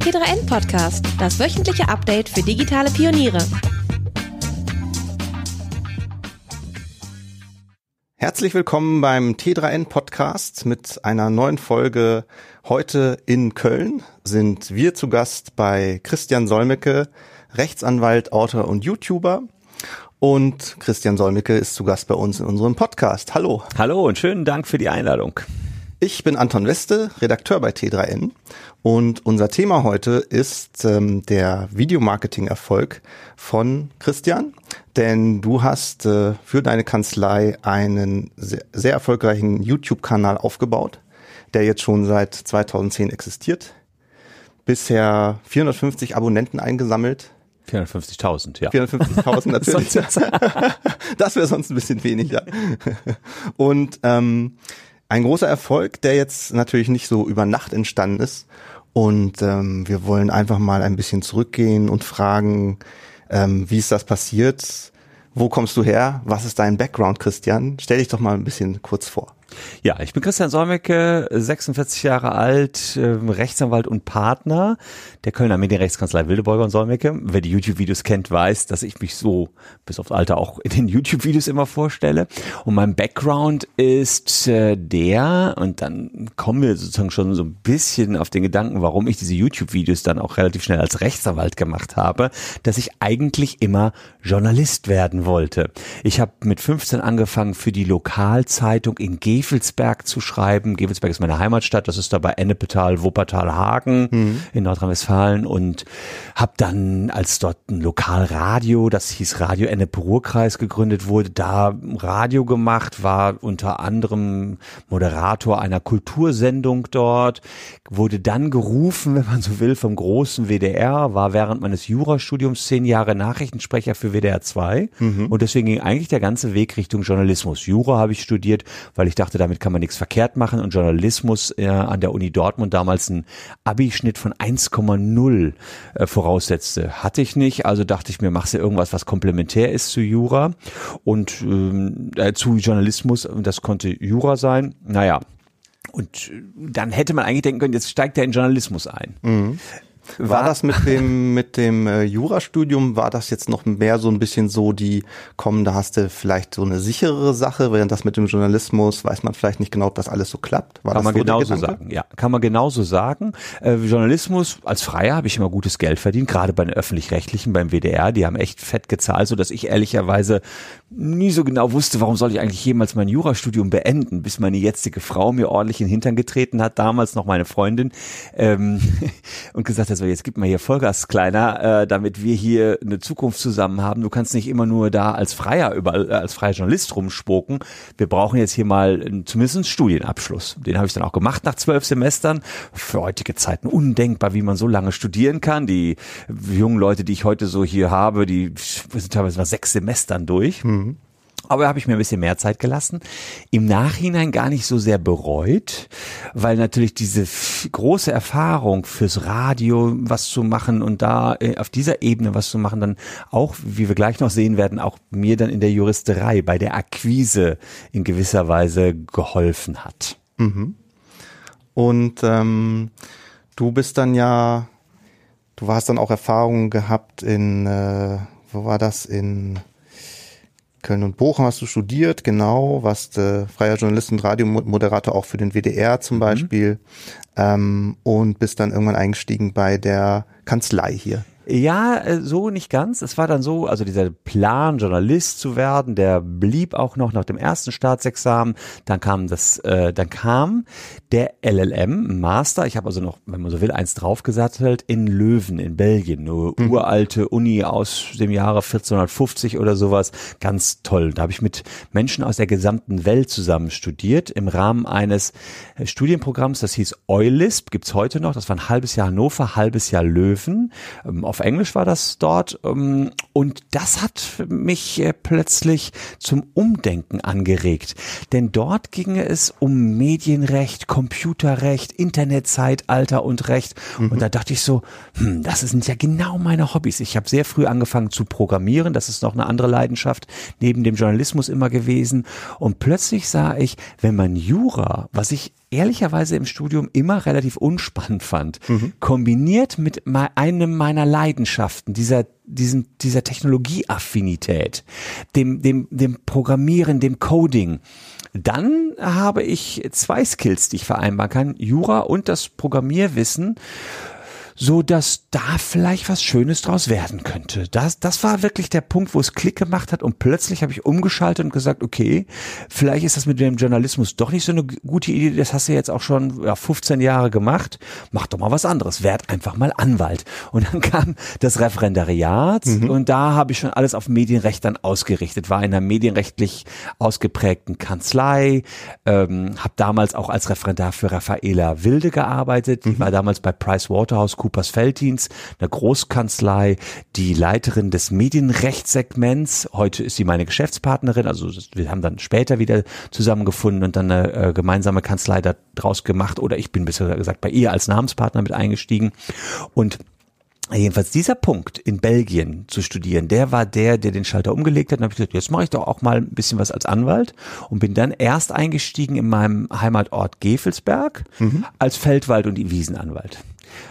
T3N Podcast, das wöchentliche Update für digitale Pioniere. Herzlich willkommen beim T3N Podcast mit einer neuen Folge. Heute in Köln sind wir zu Gast bei Christian Solmecke, Rechtsanwalt, Autor und YouTuber. Und Christian Solmecke ist zu Gast bei uns in unserem Podcast. Hallo. Hallo und schönen Dank für die Einladung. Ich bin Anton Weste, Redakteur bei T3N und unser Thema heute ist ähm, der Videomarketing-Erfolg von Christian, denn du hast äh, für deine Kanzlei einen sehr, sehr erfolgreichen YouTube-Kanal aufgebaut, der jetzt schon seit 2010 existiert. Bisher 450 Abonnenten eingesammelt. 450.000, ja. 450.000 natürlich. das wäre sonst ein bisschen weniger. Und ähm, ein großer Erfolg, der jetzt natürlich nicht so über Nacht entstanden ist. Und ähm, wir wollen einfach mal ein bisschen zurückgehen und fragen, ähm, wie ist das passiert? Wo kommst du her? Was ist dein Background, Christian? Stell dich doch mal ein bisschen kurz vor. Ja, ich bin Christian Solmecke, 46 Jahre alt, ähm, Rechtsanwalt und Partner der Kölner Medienrechtskanzlei Wildebeuger und Solmecke. Wer die YouTube-Videos kennt, weiß, dass ich mich so bis aufs Alter auch in den YouTube-Videos immer vorstelle. Und mein Background ist äh, der, und dann kommen wir sozusagen schon so ein bisschen auf den Gedanken, warum ich diese YouTube-Videos dann auch relativ schnell als Rechtsanwalt gemacht habe, dass ich eigentlich immer Journalist werden wollte. Ich habe mit 15 angefangen für die Lokalzeitung in G Gevelsberg zu schreiben. Gevelsberg ist meine Heimatstadt, das ist da bei Ennepetal, Wuppertal, Hagen mhm. in Nordrhein-Westfalen und habe dann, als dort ein Lokalradio, das hieß Radio Ennepe-Ruhr-Kreis gegründet wurde, da Radio gemacht, war unter anderem Moderator einer Kultursendung dort, wurde dann gerufen, wenn man so will, vom großen WDR, war während meines Jurastudiums zehn Jahre Nachrichtensprecher für WDR 2 mhm. und deswegen ging eigentlich der ganze Weg Richtung Journalismus. Jura habe ich studiert, weil ich dachte, dachte, damit kann man nichts verkehrt machen und Journalismus äh, an der Uni Dortmund damals einen Abischnitt von 1,0 äh, voraussetzte. Hatte ich nicht, also dachte ich mir, machst du irgendwas, was komplementär ist zu Jura und ähm, äh, zu Journalismus und das konnte Jura sein. Naja, und äh, dann hätte man eigentlich denken können, jetzt steigt er in Journalismus ein. Mhm. War das mit dem mit dem äh, Jurastudium war das jetzt noch mehr so ein bisschen so die kommen da hast du vielleicht so eine sicherere Sache während das mit dem Journalismus weiß man vielleicht nicht genau ob das alles so klappt? War kann man so genauso sagen ja. Kann man genauso sagen. Äh, Journalismus als Freier habe ich immer gutes Geld verdient gerade bei den öffentlich-rechtlichen beim WDR die haben echt fett gezahlt so dass ich ehrlicherweise nie so genau wusste warum soll ich eigentlich jemals mein Jurastudium beenden bis meine jetzige Frau mir ordentlich in den Hintern getreten hat damals noch meine Freundin ähm, und gesagt so jetzt gib mal hier Vollgas kleiner, äh, damit wir hier eine Zukunft zusammen haben. Du kannst nicht immer nur da als Freier überall, äh, als freier Journalist rumspoken. Wir brauchen jetzt hier mal zumindest einen Studienabschluss. Den habe ich dann auch gemacht nach zwölf Semestern. Für heutige Zeiten undenkbar, wie man so lange studieren kann. Die jungen Leute, die ich heute so hier habe, die sind teilweise nach sechs Semestern durch. Mhm. Aber habe ich mir ein bisschen mehr Zeit gelassen. Im Nachhinein gar nicht so sehr bereut, weil natürlich diese große Erfahrung fürs Radio was zu machen und da äh, auf dieser Ebene was zu machen, dann auch, wie wir gleich noch sehen werden, auch mir dann in der Juristerei, bei der Akquise in gewisser Weise geholfen hat. Mhm. Und ähm, du bist dann ja, du hast dann auch Erfahrungen gehabt in, äh, wo war das, in Köln und Bochum hast du studiert, genau, warst äh, freier Journalist und Radiomoderator auch für den WDR zum mhm. Beispiel ähm, und bist dann irgendwann eingestiegen bei der Kanzlei hier. Ja, äh, so nicht ganz. Es war dann so, also dieser Plan, Journalist zu werden, der blieb auch noch nach dem ersten Staatsexamen. Dann kam das, äh, dann kam der LLM Master. Ich habe also noch, wenn man so will, eins draufgesattelt in Löwen in Belgien, eine mhm. uralte Uni aus dem Jahre 1450 oder sowas. Ganz toll. Da habe ich mit Menschen aus der gesamten Welt zusammen studiert im Rahmen eines äh, Studienprogramms, das hieß EULISP, gibt's heute noch. Das war ein halbes Jahr Hannover, halbes Jahr Löwen. Ähm, auf Englisch war das dort. Ähm, und das hat mich äh, plötzlich zum Umdenken angeregt. Denn dort ging es um Medienrecht, Computerrecht, Internetzeitalter und Recht. Mhm. Und da dachte ich so, hm, das sind ja genau meine Hobbys. Ich habe sehr früh angefangen zu programmieren. Das ist noch eine andere Leidenschaft neben dem Journalismus immer gewesen. Und plötzlich sah ich, wenn man Jura, was ich ehrlicherweise im Studium immer relativ unspannend fand, mhm. kombiniert mit einem meiner Leidenschaften, dieser diesen, dieser Technologieaffinität, dem, dem, dem Programmieren, dem Coding, dann habe ich zwei Skills, die ich vereinbaren kann, Jura und das Programmierwissen so dass da vielleicht was Schönes draus werden könnte. Das, das war wirklich der Punkt, wo es Klick gemacht hat und plötzlich habe ich umgeschaltet und gesagt, okay, vielleicht ist das mit dem Journalismus doch nicht so eine gute Idee, das hast du jetzt auch schon ja, 15 Jahre gemacht, mach doch mal was anderes, werd einfach mal Anwalt. Und dann kam das Referendariat mhm. und da habe ich schon alles auf Medienrecht dann ausgerichtet, war in einer medienrechtlich ausgeprägten Kanzlei, ähm, habe damals auch als Referendar für Raffaela Wilde gearbeitet, mhm. war damals bei PricewaterhouseCoopers Coopers-Felddienst, einer Großkanzlei, die Leiterin des Medienrechtssegments. Heute ist sie meine Geschäftspartnerin. Also wir haben dann später wieder zusammengefunden und dann eine äh, gemeinsame Kanzlei daraus gemacht. Oder ich bin bisher gesagt bei ihr als Namenspartner mit eingestiegen. Und Jedenfalls dieser Punkt in Belgien zu studieren, der war der, der den Schalter umgelegt hat. Und habe ich gesagt, jetzt mache ich doch auch mal ein bisschen was als Anwalt und bin dann erst eingestiegen in meinem Heimatort Gefelsberg mhm. als Feldwald- und Wiesenanwalt.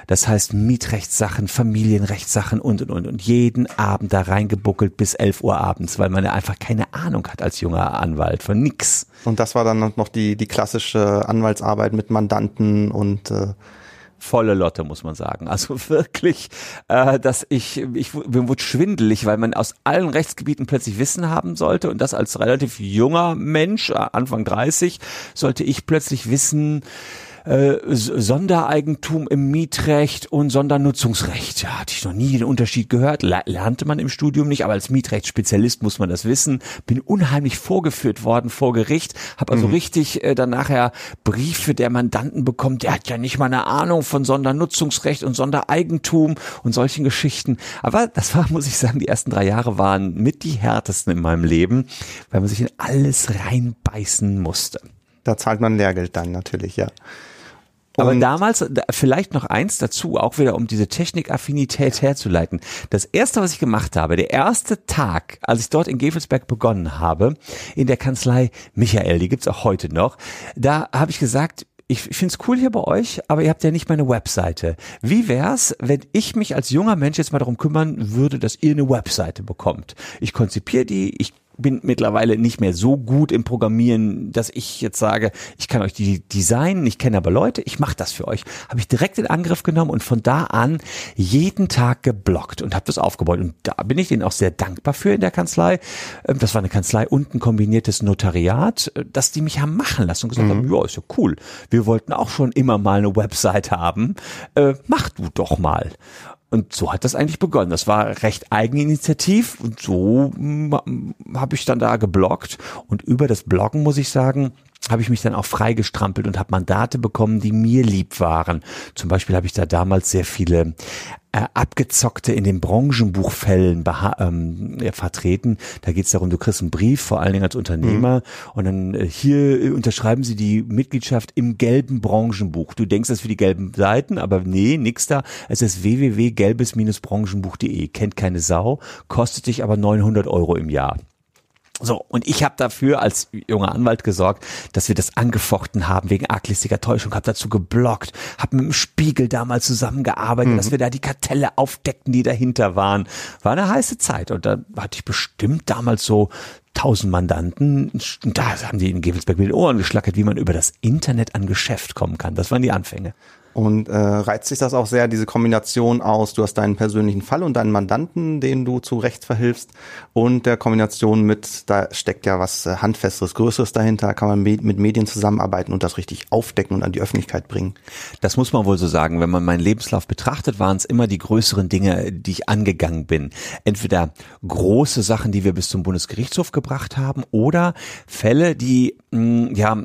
Das heißt Mietrechtssachen, Familienrechtssachen und, und, und. Und jeden Abend da reingebuckelt bis 11 Uhr abends, weil man ja einfach keine Ahnung hat als junger Anwalt von nix. Und das war dann noch die, die klassische Anwaltsarbeit mit Mandanten und äh volle Lotte, muss man sagen. Also wirklich, äh, dass ich, ich mir wurde schwindelig, weil man aus allen Rechtsgebieten plötzlich Wissen haben sollte und das als relativ junger Mensch, Anfang 30, sollte ich plötzlich wissen, äh, Sondereigentum im Mietrecht und Sondernutzungsrecht. Ja, hatte ich noch nie den Unterschied gehört. Lernte man im Studium nicht, aber als Mietrechtsspezialist muss man das wissen. Bin unheimlich vorgeführt worden vor Gericht, habe also mhm. richtig äh, dann nachher Briefe der Mandanten bekommen. Der hat ja nicht mal eine Ahnung von Sondernutzungsrecht und Sondereigentum und solchen Geschichten. Aber das war, muss ich sagen, die ersten drei Jahre waren mit die härtesten in meinem Leben, weil man sich in alles reinbeißen musste. Da zahlt man Lehrgeld dann natürlich, ja. Aber damals, vielleicht noch eins dazu, auch wieder um diese Technikaffinität herzuleiten. Das erste, was ich gemacht habe, der erste Tag, als ich dort in Gevelsberg begonnen habe, in der Kanzlei Michael, die gibt's auch heute noch, da habe ich gesagt, ich finde es cool hier bei euch, aber ihr habt ja nicht meine Webseite. Wie wär's, wenn ich mich als junger Mensch jetzt mal darum kümmern würde, dass ihr eine Webseite bekommt? Ich konzipiere die, ich bin mittlerweile nicht mehr so gut im Programmieren, dass ich jetzt sage, ich kann euch die designen, ich kenne aber Leute, ich mache das für euch. Habe ich direkt in Angriff genommen und von da an jeden Tag geblockt und habe das aufgebaut. Und da bin ich denen auch sehr dankbar für in der Kanzlei. Ähm, das war eine Kanzlei und ein kombiniertes Notariat, äh, dass die mich haben machen lassen und gesagt mhm. haben, ja, ist ja cool. Wir wollten auch schon immer mal eine Website haben. Äh, mach du doch mal. Und so hat das eigentlich begonnen. Das war recht eigeninitiativ und so hm, habe ich dann da geblockt. Und über das Bloggen muss ich sagen, habe ich mich dann auch freigestrampelt und habe Mandate bekommen, die mir lieb waren. Zum Beispiel habe ich da damals sehr viele äh, abgezockte in den Branchenbuchfällen ähm, ja, vertreten. Da geht es darum, du kriegst einen Brief, vor allen Dingen als Unternehmer, mhm. und dann äh, hier äh, unterschreiben sie die Mitgliedschaft im gelben Branchenbuch. Du denkst das für die gelben Seiten, aber nee, nix da. Es ist www.gelbes-branchenbuch.de. Kennt keine Sau, kostet dich aber 900 Euro im Jahr. So, und ich habe dafür als junger Anwalt gesorgt, dass wir das angefochten haben wegen arglistiger Täuschung, habe dazu geblockt, habe mit dem Spiegel damals zusammengearbeitet, mhm. dass wir da die Kartelle aufdeckten, die dahinter waren. War eine heiße Zeit und da hatte ich bestimmt damals so tausend Mandanten. Da haben die in Gevelsberg mit den Ohren geschlackert, wie man über das Internet an Geschäft kommen kann. Das waren die Anfänge. Und äh, reizt sich das auch sehr, diese Kombination aus, du hast deinen persönlichen Fall und deinen Mandanten, den du zu Recht verhilfst, und der Kombination mit, da steckt ja was äh, Handfesteres, Größeres dahinter, kann man mit Medien zusammenarbeiten und das richtig aufdecken und an die Öffentlichkeit bringen. Das muss man wohl so sagen. Wenn man meinen Lebenslauf betrachtet, waren es immer die größeren Dinge, die ich angegangen bin. Entweder große Sachen, die wir bis zum Bundesgerichtshof gebracht haben, oder Fälle, die mh, ja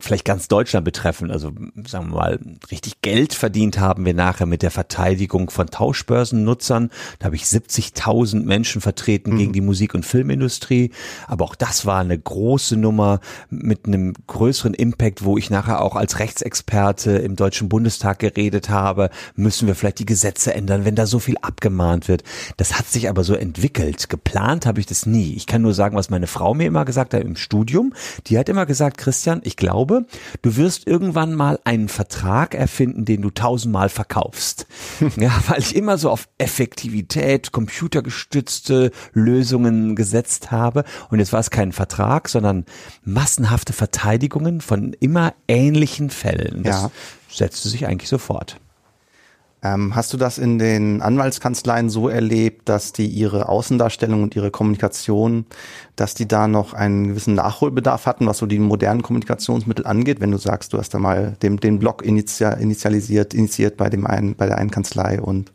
vielleicht ganz Deutschland betreffen, also sagen wir mal richtig Geld Geld verdient haben wir nachher mit der Verteidigung von Tauschbörsennutzern. Da habe ich 70.000 Menschen vertreten mhm. gegen die Musik- und Filmindustrie. Aber auch das war eine große Nummer mit einem größeren Impact, wo ich nachher auch als Rechtsexperte im Deutschen Bundestag geredet habe. Müssen wir vielleicht die Gesetze ändern, wenn da so viel abgemahnt wird? Das hat sich aber so entwickelt. Geplant habe ich das nie. Ich kann nur sagen, was meine Frau mir immer gesagt hat im Studium. Die hat immer gesagt, Christian, ich glaube, du wirst irgendwann mal einen Vertrag erfinden, den du tausendmal verkaufst. ja, weil ich immer so auf Effektivität, computergestützte Lösungen gesetzt habe. Und jetzt war es kein Vertrag, sondern massenhafte Verteidigungen von immer ähnlichen Fällen. Das ja. setzte sich eigentlich sofort. Ähm, hast du das in den Anwaltskanzleien so erlebt, dass die ihre Außendarstellung und ihre Kommunikation, dass die da noch einen gewissen Nachholbedarf hatten, was so die modernen Kommunikationsmittel angeht? Wenn du sagst, du hast da mal den, den Blog initialisiert, initiiert bei dem einen, bei der einen Kanzlei und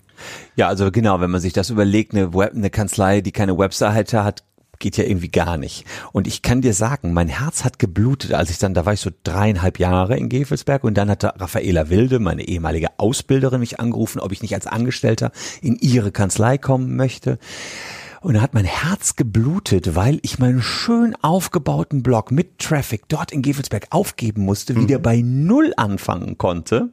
ja, also genau, wenn man sich das überlegt, eine, Web, eine Kanzlei, die keine Webseite hat, geht ja irgendwie gar nicht. Und ich kann dir sagen, mein Herz hat geblutet, als ich dann, da war ich so dreieinhalb Jahre in Gefelsberg und dann hatte Raffaela Wilde, meine ehemalige Ausbilderin, mich angerufen, ob ich nicht als Angestellter in ihre Kanzlei kommen möchte. Und da hat mein Herz geblutet, weil ich meinen schön aufgebauten Blog mit Traffic dort in Gefelsberg aufgeben musste, mhm. wieder bei Null anfangen konnte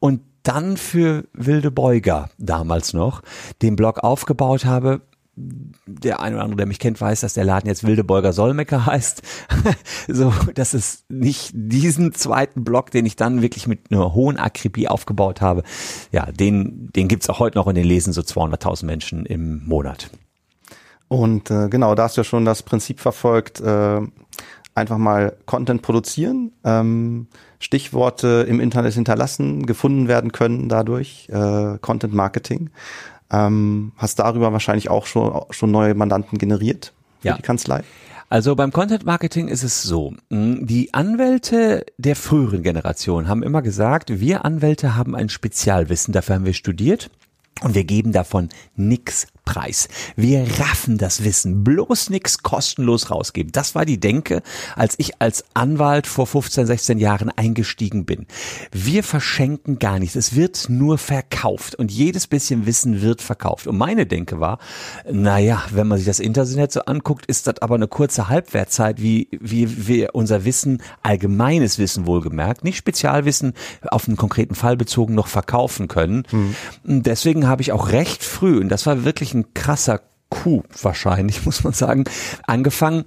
und dann für Wilde Beuger damals noch den Blog aufgebaut habe, der ein oder andere, der mich kennt, weiß, dass der Laden jetzt Wilde Bolger Solmecke heißt. so, dass es nicht diesen zweiten Block, den ich dann wirklich mit einer hohen Akribie aufgebaut habe, ja, den, den gibt's auch heute noch und den lesen so 200.000 Menschen im Monat. Und äh, genau, da hast du ja schon das Prinzip verfolgt, äh, einfach mal Content produzieren, ähm, Stichworte im Internet hinterlassen, gefunden werden können dadurch, äh, Content Marketing. Ähm, hast darüber wahrscheinlich auch schon, schon neue Mandanten generiert für ja. die Kanzlei? Also beim Content Marketing ist es so, hm, die Anwälte der früheren Generation haben immer gesagt, wir Anwälte haben ein Spezialwissen, dafür haben wir studiert und wir geben davon nix Preis. Wir raffen das Wissen, bloß nix kostenlos rausgeben. Das war die Denke, als ich als Anwalt vor 15, 16 Jahren eingestiegen bin. Wir verschenken gar nichts. Es wird nur verkauft und jedes bisschen Wissen wird verkauft. Und meine Denke war, naja, wenn man sich das Internet so anguckt, ist das aber eine kurze Halbwertzeit, wie, wie wir unser Wissen, allgemeines Wissen wohlgemerkt, nicht Spezialwissen auf einen konkreten Fall bezogen noch verkaufen können. Mhm. Deswegen habe ich auch recht früh, und das war wirklich ein krasser Coup wahrscheinlich, muss man sagen, angefangen,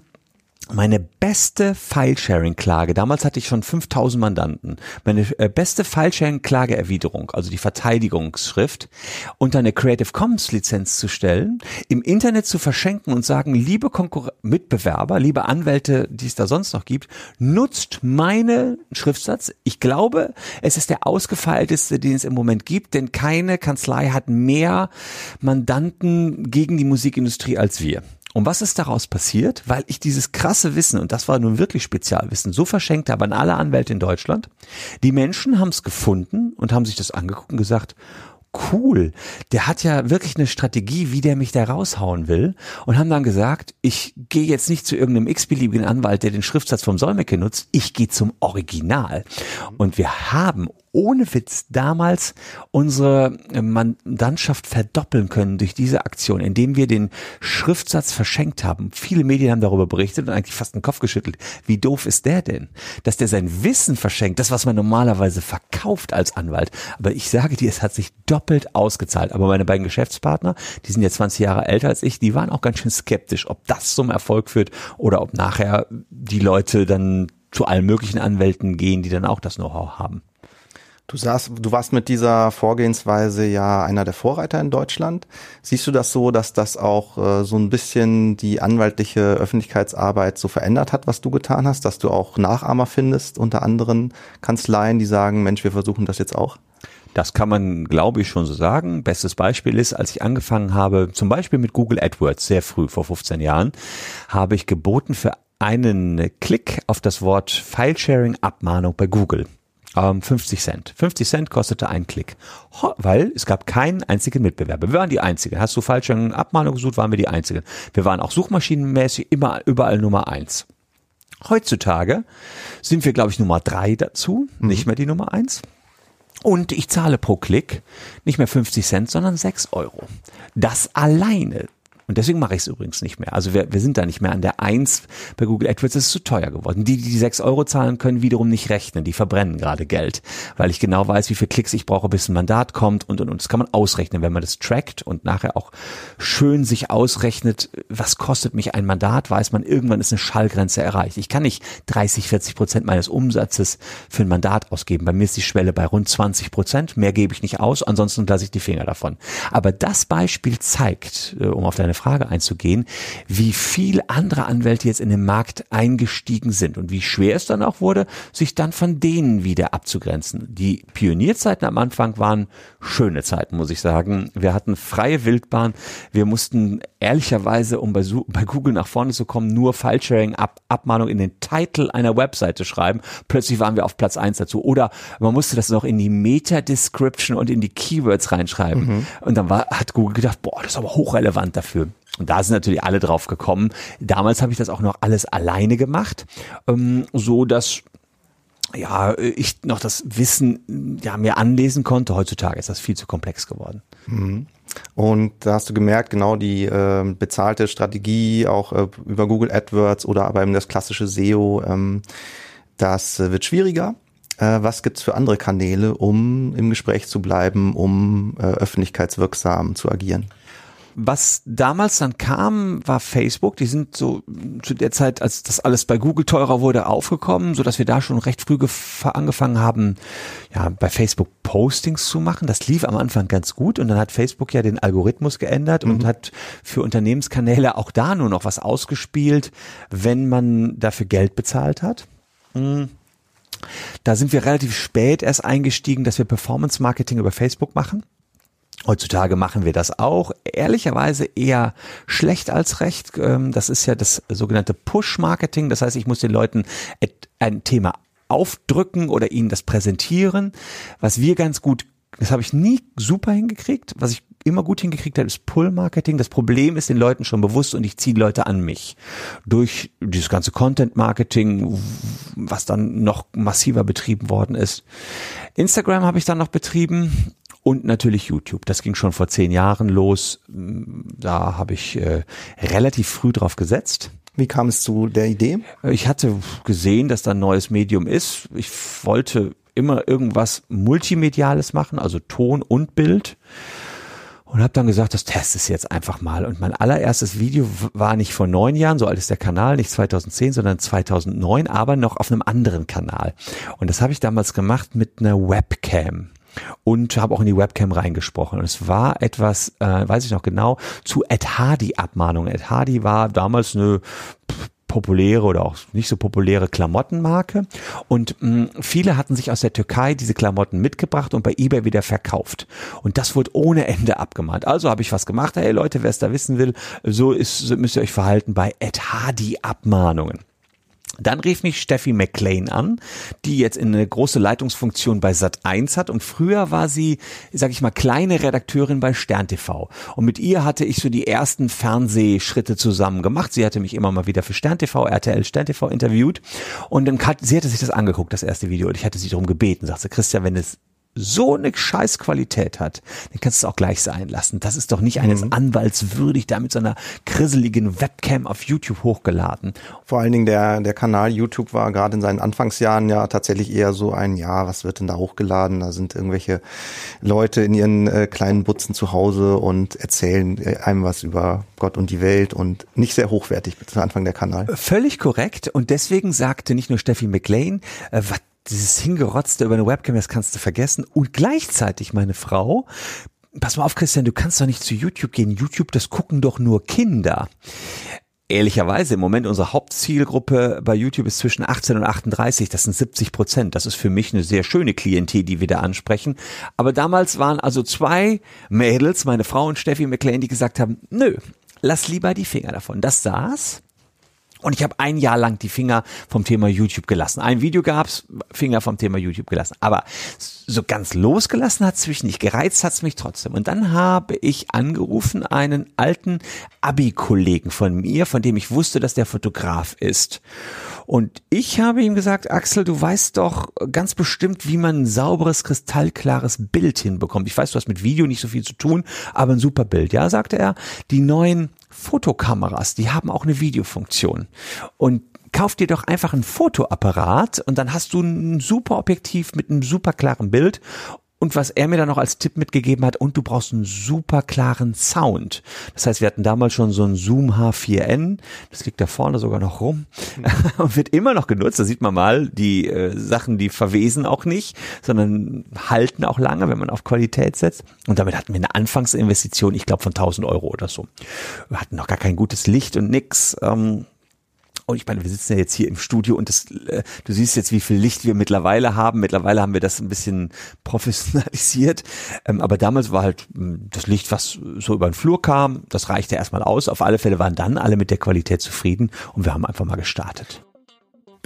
meine beste File-Sharing-Klage, damals hatte ich schon 5000 Mandanten, meine äh, beste File-Sharing-Klageerwiderung, also die Verteidigungsschrift, unter eine Creative Commons-Lizenz zu stellen, im Internet zu verschenken und sagen, liebe Konkur Mitbewerber, liebe Anwälte, die es da sonst noch gibt, nutzt meine Schriftsatz. Ich glaube, es ist der ausgefeilteste, den es im Moment gibt, denn keine Kanzlei hat mehr Mandanten gegen die Musikindustrie als wir. Und was ist daraus passiert? Weil ich dieses krasse Wissen, und das war nun wirklich Spezialwissen, so verschenkt habe an alle Anwälte in Deutschland. Die Menschen haben es gefunden und haben sich das angeguckt und gesagt, cool, der hat ja wirklich eine Strategie, wie der mich da raushauen will und haben dann gesagt, ich gehe jetzt nicht zu irgendeinem x-beliebigen Anwalt, der den Schriftsatz vom Solmecke nutzt, ich gehe zum Original. Und wir haben ohne Witz damals unsere äh, Mandantschaft verdoppeln können durch diese Aktion, indem wir den Schriftsatz verschenkt haben. Viele Medien haben darüber berichtet und eigentlich fast den Kopf geschüttelt. Wie doof ist der denn? Dass der sein Wissen verschenkt, das, was man normalerweise verkauft als Anwalt. Aber ich sage dir, es hat sich doppelt ausgezahlt. Aber meine beiden Geschäftspartner, die sind jetzt 20 Jahre älter als ich, die waren auch ganz schön skeptisch, ob das zum Erfolg führt oder ob nachher die Leute dann zu allen möglichen Anwälten gehen, die dann auch das Know-how haben. Du, saß, du warst mit dieser Vorgehensweise ja einer der Vorreiter in Deutschland. Siehst du das so, dass das auch äh, so ein bisschen die anwaltliche Öffentlichkeitsarbeit so verändert hat, was du getan hast, dass du auch Nachahmer findest unter anderen Kanzleien, die sagen, Mensch, wir versuchen das jetzt auch? Das kann man, glaube ich, schon so sagen. Bestes Beispiel ist, als ich angefangen habe, zum Beispiel mit Google AdWords, sehr früh, vor 15 Jahren, habe ich geboten für einen Klick auf das Wort File-Sharing Abmahnung bei Google ähm, 50 Cent. 50 Cent kostete ein Klick, weil es gab keinen einzigen Mitbewerber. Wir waren die Einzigen. Hast du falsche Abmahnung gesucht, waren wir die Einzigen. Wir waren auch suchmaschinenmäßig immer überall Nummer eins. Heutzutage sind wir, glaube ich, Nummer drei dazu, mhm. nicht mehr die Nummer eins. Und ich zahle pro Klick nicht mehr 50 Cent, sondern 6 Euro. Das alleine und deswegen mache ich es übrigens nicht mehr. Also wir, wir sind da nicht mehr an der Eins bei Google AdWords. Es ist zu teuer geworden. Die, die die sechs Euro zahlen, können wiederum nicht rechnen. Die verbrennen gerade Geld, weil ich genau weiß, wie viel Klicks ich brauche, bis ein Mandat kommt und, und, und. Das kann man ausrechnen, wenn man das trackt und nachher auch schön sich ausrechnet, was kostet mich ein Mandat, weiß man, irgendwann ist eine Schallgrenze erreicht. Ich kann nicht 30, 40 Prozent meines Umsatzes für ein Mandat ausgeben. Bei mir ist die Schwelle bei rund 20 Prozent. Mehr gebe ich nicht aus, ansonsten lasse ich die Finger davon. Aber das Beispiel zeigt, äh, um auf deine Frage einzugehen, wie viel andere Anwälte jetzt in den Markt eingestiegen sind und wie schwer es dann auch wurde, sich dann von denen wieder abzugrenzen. Die Pionierzeiten am Anfang waren schöne Zeiten, muss ich sagen. Wir hatten freie Wildbahn. Wir mussten ehrlicherweise, um bei, bei Google nach vorne zu kommen, nur File-Sharing, Ab Abmahnung in den Titel einer Webseite schreiben. Plötzlich waren wir auf Platz eins dazu. Oder man musste das noch in die Meta-Description und in die Keywords reinschreiben. Mhm. Und dann war, hat Google gedacht, boah, das ist aber hochrelevant dafür. Und da sind natürlich alle drauf gekommen. Damals habe ich das auch noch alles alleine gemacht, ähm, so dass ja, ich noch das Wissen ja mir anlesen konnte. Heutzutage ist das viel zu komplex geworden. Mhm. Und da hast du gemerkt, genau die äh, bezahlte Strategie auch äh, über Google AdWords oder aber eben das klassische SEO, ähm, das äh, wird schwieriger. Äh, was gibt's für andere Kanäle, um im Gespräch zu bleiben, um äh, öffentlichkeitswirksam zu agieren? Was damals dann kam, war Facebook. Die sind so zu der Zeit, als das alles bei Google teurer wurde, aufgekommen, so dass wir da schon recht früh angefangen haben, ja, bei Facebook Postings zu machen. Das lief am Anfang ganz gut und dann hat Facebook ja den Algorithmus geändert mhm. und hat für Unternehmenskanäle auch da nur noch was ausgespielt, wenn man dafür Geld bezahlt hat. Mhm. Da sind wir relativ spät erst eingestiegen, dass wir Performance Marketing über Facebook machen. Heutzutage machen wir das auch. Ehrlicherweise eher schlecht als recht. Ähm, das ist ja das sogenannte Push-Marketing. Das heißt, ich muss den Leuten ein Thema aufdrücken oder ihnen das präsentieren. Was wir ganz gut, das habe ich nie super hingekriegt. Was ich immer gut hingekriegt habe, ist Pull-Marketing. Das Problem ist den Leuten schon bewusst und ich ziehe Leute an mich. Durch dieses ganze Content-Marketing, was dann noch massiver betrieben worden ist. Instagram habe ich dann noch betrieben und natürlich YouTube. Das ging schon vor zehn Jahren los. Da habe ich äh, relativ früh drauf gesetzt. Wie kam es zu der Idee? Ich hatte gesehen, dass da ein neues Medium ist. Ich wollte immer irgendwas Multimediales machen, also Ton und Bild. Und habe dann gesagt, das teste es jetzt einfach mal. Und mein allererstes Video war nicht vor neun Jahren, so alt ist der Kanal, nicht 2010, sondern 2009, aber noch auf einem anderen Kanal. Und das habe ich damals gemacht mit einer Webcam und habe auch in die Webcam reingesprochen. Und es war etwas, äh, weiß ich noch genau, zu Ed Hardy Abmahnung. Ed Hardy war damals eine populäre oder auch nicht so populäre Klamottenmarke und mh, viele hatten sich aus der Türkei diese Klamotten mitgebracht und bei eBay wieder verkauft und das wurde ohne Ende abgemahnt. Also habe ich was gemacht, hey Leute, wer es da wissen will, so ist so müsst ihr euch verhalten bei Ed Hardy Abmahnungen. Dann rief mich Steffi McLean an, die jetzt eine große Leitungsfunktion bei Sat1 hat und früher war sie, sag ich mal, kleine Redakteurin bei Stern TV. Und mit ihr hatte ich so die ersten Fernsehschritte zusammen gemacht. Sie hatte mich immer mal wieder für Stern TV, RTL Stern TV interviewt und dann hat, sie hatte sich das angeguckt, das erste Video und ich hatte sie darum gebeten, sagte Christian, wenn es so eine Scheißqualität hat, dann kannst du es auch gleich sein lassen. Das ist doch nicht eines mhm. Anwalts würdig, da mit so einer krisseligen Webcam auf YouTube hochgeladen. Vor allen Dingen der, der Kanal YouTube war gerade in seinen Anfangsjahren ja tatsächlich eher so ein, ja, was wird denn da hochgeladen? Da sind irgendwelche Leute in ihren äh, kleinen Butzen zu Hause und erzählen äh, einem was über Gott und die Welt und nicht sehr hochwertig zu Anfang der Kanal. Völlig korrekt. Und deswegen sagte nicht nur Steffi McLean, äh, was dieses Hingerotzte über eine Webcam, das kannst du vergessen. Und gleichzeitig meine Frau, pass mal auf, Christian, du kannst doch nicht zu YouTube gehen. YouTube, das gucken doch nur Kinder. Ehrlicherweise, im Moment unsere Hauptzielgruppe bei YouTube ist zwischen 18 und 38, das sind 70 Prozent. Das ist für mich eine sehr schöne Klientel, die wir da ansprechen. Aber damals waren also zwei Mädels, meine Frau und Steffi McLean, die gesagt haben, nö, lass lieber die Finger davon. Das saß Und ich habe ein Jahr lang die Finger vom Thema YouTube gelassen. Ein Video gab's, Finger vom Thema YouTube gelassen. Aber so ganz losgelassen hat's mich nicht. Gereizt hat's mich trotzdem. Und dann habe ich angerufen einen alten Abi-Kollegen von mir, von dem ich wusste, dass der Fotograf ist. Und ich habe ihm gesagt, Axel, du weißt doch ganz bestimmt, wie man ein sauberes, kristallklares Bild hinbekommt. Ich weiß, du hast mit Video nicht so viel zu tun, aber ein super Bild. Ja, sagte er, die neuen Fotokameras, die haben auch eine Videofunktion. Und kauf dir doch einfach ein Fotoapparat und dann hast du ein super Objektiv mit einem super klaren Bild und was er mir dann noch als Tipp mitgegeben hat, und du brauchst einen super klaren Sound. Das heißt, wir hatten damals schon so ein Zoom H4n, das liegt da vorne sogar noch rum und wird immer noch genutzt. Da sieht man mal, die äh, Sachen, die verwesen auch nicht, sondern halten auch lange, wenn man auf Qualität setzt. Und damit hatten wir eine Anfangsinvestition, ich glaube, von 1000 Euro oder so. Wir hatten noch gar kein gutes Licht und nix. Ähm, und ich meine, wir sitzen ja jetzt hier im Studio und das, äh, du siehst jetzt, wie viel Licht wir mittlerweile haben. Mittlerweile haben wir das ein bisschen professionalisiert. Ähm, aber damals war halt hm, das Licht, was so über den Flur kam, das reichte erstmal aus. Auf alle Fälle waren dann alle mit der Qualität zufrieden und wir haben einfach mal gestartet.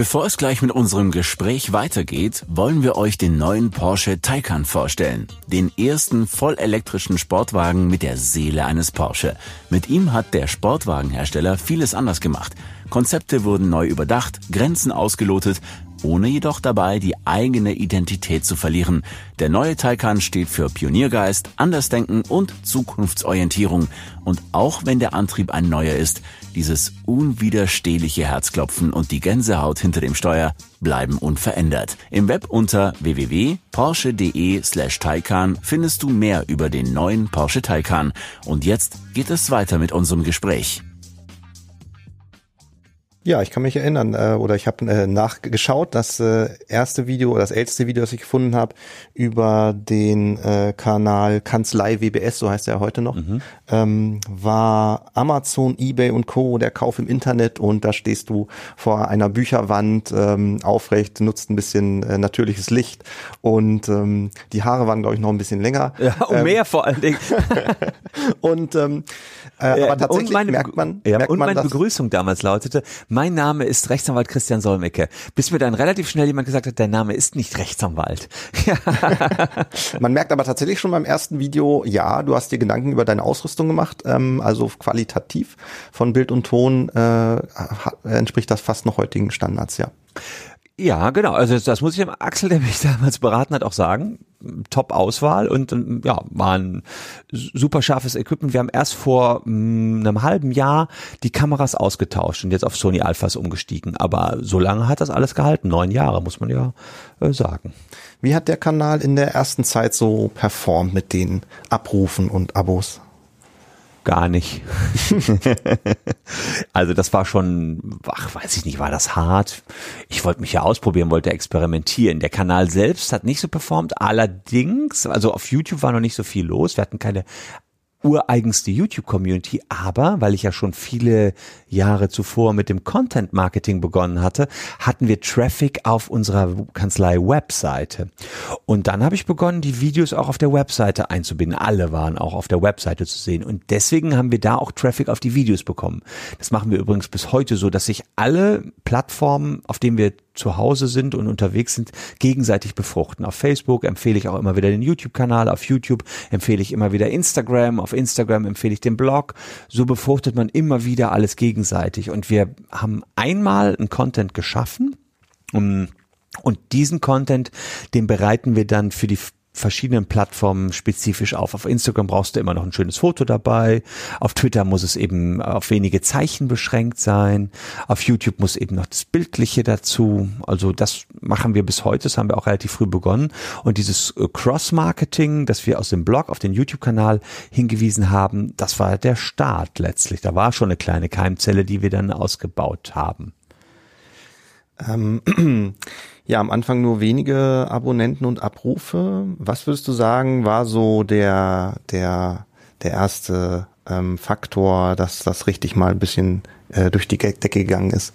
Bevor es gleich mit unserem Gespräch weitergeht, wollen wir euch den neuen Porsche Taycan vorstellen. Den ersten vollelektrischen Sportwagen mit der Seele eines Porsche. Mit ihm hat der Sportwagenhersteller vieles anders gemacht. Konzepte wurden neu überdacht, Grenzen ausgelotet, ohne jedoch dabei die eigene Identität zu verlieren. Der neue Taycan steht für Pioniergeist, Andersdenken und Zukunftsorientierung. Und auch wenn der Antrieb ein neuer ist, dieses unwiderstehliche Herzklopfen und die Gänsehaut hinter dem Steuer bleiben unverändert. Im Web unter www.porsche.de slash Taycan findest du mehr über den neuen Porsche Taycan. Und jetzt geht es weiter mit unserem Gespräch. Ja, ich kann mich erinnern äh, oder ich habe äh, nachgeschaut, das äh, erste Video oder das älteste Video, das ich gefunden habe über den äh, Kanal Kanzlei WBS, so heißt er heute noch, mhm. ähm, war Amazon, eBay und Co. der Kauf im Internet und da stehst du vor einer Bücherwand ähm, aufrecht, nutzt ein bisschen äh, natürliches Licht und ähm, die Haare waren glaube ich noch ein bisschen länger. Ja, und ähm, mehr vor allen Dingen. und ähm, äh, aber tatsächlich meine, merkt man, ja, merkt und man, meine Begrüßung damals lautete mein Name ist Rechtsanwalt Christian Solmecke. Bis mir dann relativ schnell jemand gesagt hat, dein Name ist nicht Rechtsanwalt. Man merkt aber tatsächlich schon beim ersten Video, ja, du hast dir Gedanken über deine Ausrüstung gemacht, ähm, also qualitativ von Bild und Ton äh, entspricht das fast noch heutigen Standards, ja. Ja, genau. Also das muss ich dem Axel, der mich damals beraten hat, auch sagen. Top-Auswahl und ja, war ein super scharfes Equipment. Wir haben erst vor mm, einem halben Jahr die Kameras ausgetauscht und jetzt auf Sony Alphas umgestiegen. Aber so lange hat das alles gehalten. Neun Jahre, muss man ja äh, sagen. Wie hat der Kanal in der ersten Zeit so performt mit den Abrufen und Abos? Gar nicht. also das war schon, ach, weiß ich nicht, war das hart. Ich wollte mich ja ausprobieren, wollte experimentieren. Der Kanal selbst hat nicht so performt. Allerdings, also auf YouTube war noch nicht so viel los. Wir hatten keine ureigenste YouTube-Community, aber weil ich ja schon viele Jahre zuvor mit dem Content-Marketing begonnen hatte, hatten wir Traffic auf unserer Kanzlei-Webseite. Und dann habe ich begonnen, die Videos auch auf der Webseite einzubinden. Alle waren auch auf der Webseite zu sehen. Und deswegen haben wir da auch Traffic auf die Videos bekommen. Das machen wir übrigens bis heute so, dass sich alle Plattformen, auf denen wir zu Hause sind und unterwegs sind, gegenseitig befruchten. Auf Facebook empfehle ich auch immer wieder den YouTube-Kanal, auf YouTube empfehle ich immer wieder Instagram, auf Instagram empfehle ich den Blog. So befruchtet man immer wieder alles gegenseitig. Und wir haben einmal einen Content geschaffen, und diesen Content, den bereiten wir dann für die verschiedenen Plattformen spezifisch auf. Auf Instagram brauchst du immer noch ein schönes Foto dabei. Auf Twitter muss es eben auf wenige Zeichen beschränkt sein. Auf YouTube muss eben noch das Bildliche dazu. Also das machen wir bis heute. Das haben wir auch relativ früh begonnen. Und dieses äh, Cross-Marketing, das wir aus dem Blog auf den YouTube-Kanal hingewiesen haben, das war der Start letztlich. Da war schon eine kleine Keimzelle, die wir dann ausgebaut haben. Ähm, ja, am Anfang nur wenige Abonnenten und Abrufe. Was würdest du sagen, war so der, der, der erste ähm, Faktor, dass das richtig mal ein bisschen äh, durch die Decke gegangen ist?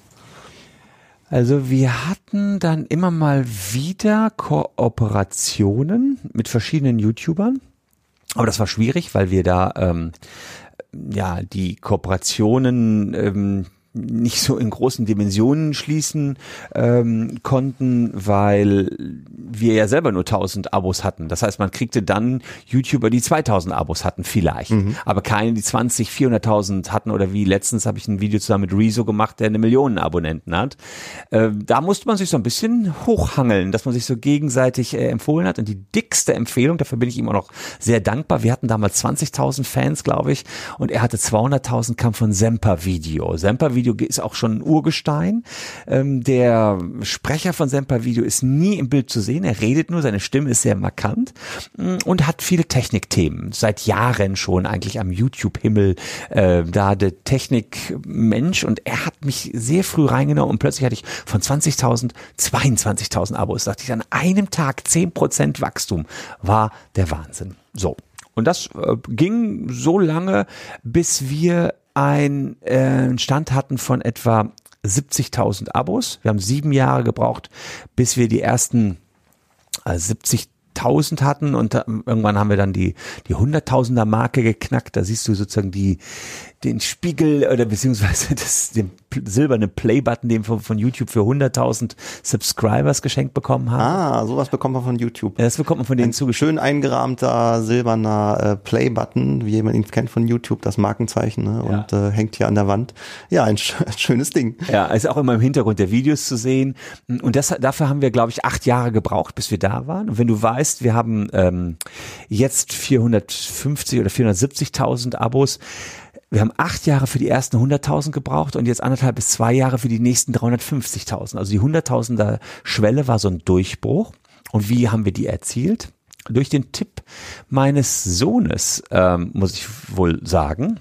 Also wir hatten dann immer mal wieder Kooperationen mit verschiedenen YouTubern. Aber das war schwierig, weil wir da ähm, ja die Kooperationen ähm, nicht so in großen Dimensionen schließen ähm, konnten, weil wir ja selber nur 1000 Abos hatten. Das heißt, man kriegte dann YouTuber, die 2000 Abos hatten vielleicht, mhm. aber keine, die 20, 400.000 hatten oder wie letztens habe ich ein Video zusammen mit Rezo gemacht, der eine Million Abonnenten hat. Äh, da musste man sich so ein bisschen hochhangeln, dass man sich so gegenseitig äh, empfohlen hat und die dickste Empfehlung, dafür bin ich ihm auch noch sehr dankbar. Wir hatten damals 20.000 Fans, glaube ich, und er hatte 200.000 kam von Semper Video. Semper Video ist auch schon ein Urgestein. Ähm, der Sprecher von Semper Video ist nie im Bild zu sehen. Er redet nur, seine Stimme ist sehr markant mm, und hat viele Technikthemen. Seit Jahren schon eigentlich am YouTube-Himmel äh, da der Technikmensch und er hat mich sehr früh reingenommen und plötzlich hatte ich von 20.000 22.000 Abos. Da dachte ich an einem Tag 10% Wachstum war der Wahnsinn. So. Und das äh, ging so lange, bis wir ein, äh, einen Stand hatten von etwa 70.000 Abos. Wir haben sieben Jahre gebraucht, bis wir die ersten äh, 70.000 hatten und da, irgendwann haben wir dann die die hunderttausender Marke geknackt. Da siehst du sozusagen die den Spiegel oder beziehungsweise das, den silberne Play-Button, den wir von YouTube für 100.000 Subscribers geschenkt bekommen haben. Ah, sowas bekommt man von YouTube. Ja, das bekommt man von denen zugeschickt. Schön eingerahmter silberner äh, Play-Button, wie man ihn kennt von YouTube, das Markenzeichen ne? Ja. und äh, hängt hier an der Wand. Ja, ein, sch ein schönes Ding. Ja, ist auch immer im Hintergrund der Videos zu sehen. Und das, dafür haben wir, glaube ich, acht Jahre gebraucht, bis wir da waren. Und wenn du weißt, wir haben ähm, jetzt 450 oder 470.000 Abos, wir haben acht Jahre für die ersten 100.000 gebraucht und jetzt anderthalb bis zwei Jahre für die nächsten 350.000. Also die 100.000er Schwelle war so ein Durchbruch. Und wie haben wir die erzielt? Durch den Tipp meines Sohnes, ähm, muss ich wohl sagen.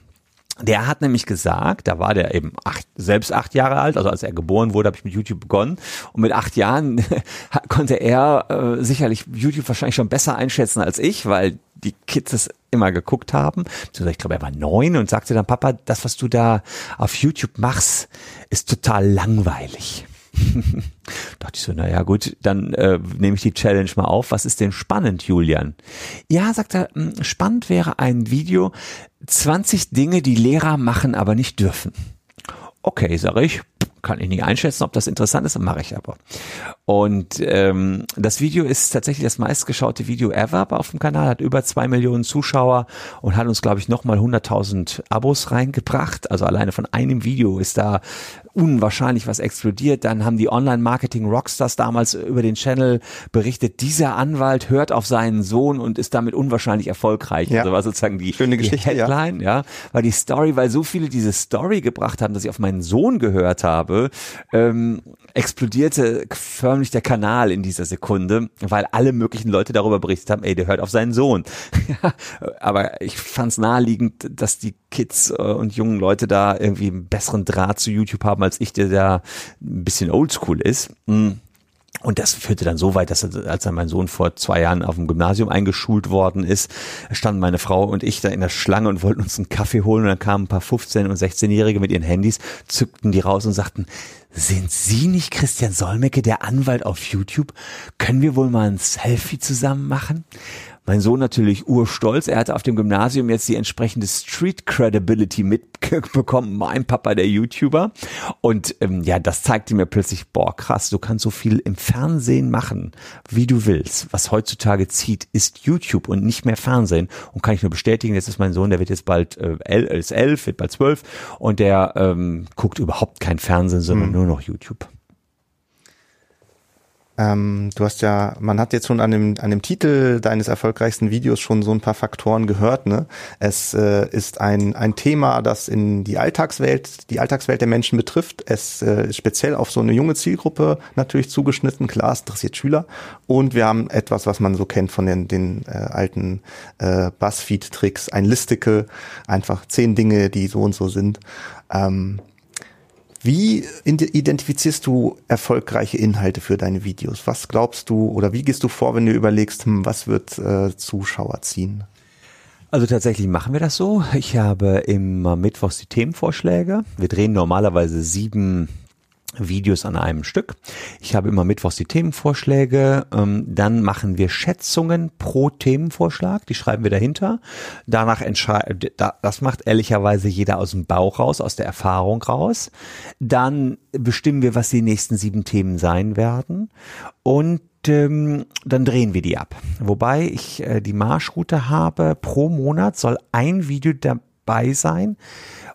Der hat nämlich gesagt, da war der eben acht, selbst acht Jahre alt, also als er geboren wurde, habe ich mit YouTube begonnen und mit acht Jahren konnte er äh, sicherlich YouTube wahrscheinlich schon besser einschätzen als ich, weil die Kids es immer geguckt haben. Ich glaube, er war neun und sagte dann, Papa, das, was du da auf YouTube machst, ist total langweilig. Dachte ich so, naja gut, dann äh, nehme ich die Challenge mal auf. Was ist denn spannend, Julian? Ja, sagt er, hm, spannend wäre ein Video, 20 Dinge, die Lehrer machen, aber nicht dürfen. Okay, sage ich, kann ich nicht einschätzen, ob das interessant ist, mache ich aber. Und ähm, das Video ist tatsächlich das meistgeschaute Video ever auf dem Kanal, hat über zwei Millionen Zuschauer und hat uns, glaube ich, nochmal 100.000 Abos reingebracht. Also alleine von einem Video ist da unwahrscheinlich was explodiert. Dann haben die Online-Marketing-Rockstars damals über den Channel berichtet, dieser Anwalt hört auf seinen Sohn und ist damit unwahrscheinlich erfolgreich. Ja. Also war sozusagen die, Schöne Geschichte, die Headline, ja. ja, weil die Story, weil so viele diese Story gebracht haben, dass ich auf meinen Sohn gehört habe, ähm, explodierte förmlich der Kanal in dieser Sekunde, weil alle möglichen Leute darüber berichtet haben, ey, der hört auf seinen Sohn. aber ich fand es naheliegend, dass die Kids äh, und jungen Leute da irgendwie einen besseren Draht zu YouTube haben als ich, der da ein bisschen oldschool ist. Mhm. Und das führte dann so weit, dass als dann mein Sohn vor zwei Jahren auf dem Gymnasium eingeschult worden ist, standen meine Frau und ich da in der Schlange und wollten uns einen Kaffee holen und dann kamen ein paar 15- und 16-Jährige mit ihren Handys, zückten die raus und sagten, sind Sie nicht Christian Solmecke, der Anwalt auf YouTube? Können wir wohl mal ein Selfie zusammen machen? Mein Sohn natürlich urstolz. Er hatte auf dem Gymnasium jetzt die entsprechende Street Credibility mitbekommen. Mein Papa, der YouTuber. Und ähm, ja, das zeigte mir plötzlich, boah, krass, du kannst so viel im Fernsehen machen, wie du willst. Was heutzutage zieht, ist YouTube und nicht mehr Fernsehen. Und kann ich nur bestätigen, jetzt ist mein Sohn, der wird jetzt bald äh, ist elf, wird bald zwölf und der ähm, guckt überhaupt kein Fernsehen, sondern mhm. nur noch YouTube. Ähm, du hast ja, man hat jetzt schon an dem, an dem Titel deines erfolgreichsten Videos schon so ein paar Faktoren gehört. Ne? Es äh, ist ein, ein Thema, das in die Alltagswelt, die Alltagswelt der Menschen betrifft. Es äh, ist speziell auf so eine junge Zielgruppe natürlich zugeschnitten. Klar, es interessiert Schüler. Und wir haben etwas, was man so kennt von den, den äh, alten äh, Buzzfeed-Tricks. Ein Listicle, einfach zehn Dinge, die so und so sind. Ähm, wie identifizierst du erfolgreiche Inhalte für deine Videos? Was glaubst du oder wie gehst du vor, wenn du überlegst, hm, was wird äh, Zuschauer ziehen? Also tatsächlich machen wir das so. Ich habe immer mittwochs die Themenvorschläge. Wir drehen normalerweise sieben Videos an einem Stück. Ich habe immer mittwochs die Themenvorschläge. Ähm, dann machen wir Schätzungen pro Themenvorschlag. Die schreiben wir dahinter. Danach entscheidet, das macht ehrlicherweise jeder aus dem Bauch raus, aus der Erfahrung raus. Dann bestimmen wir, was die nächsten sieben Themen sein werden. Und ähm, dann drehen wir die ab. Wobei ich äh, die Marschroute habe, pro Monat soll ein Video dabei sein,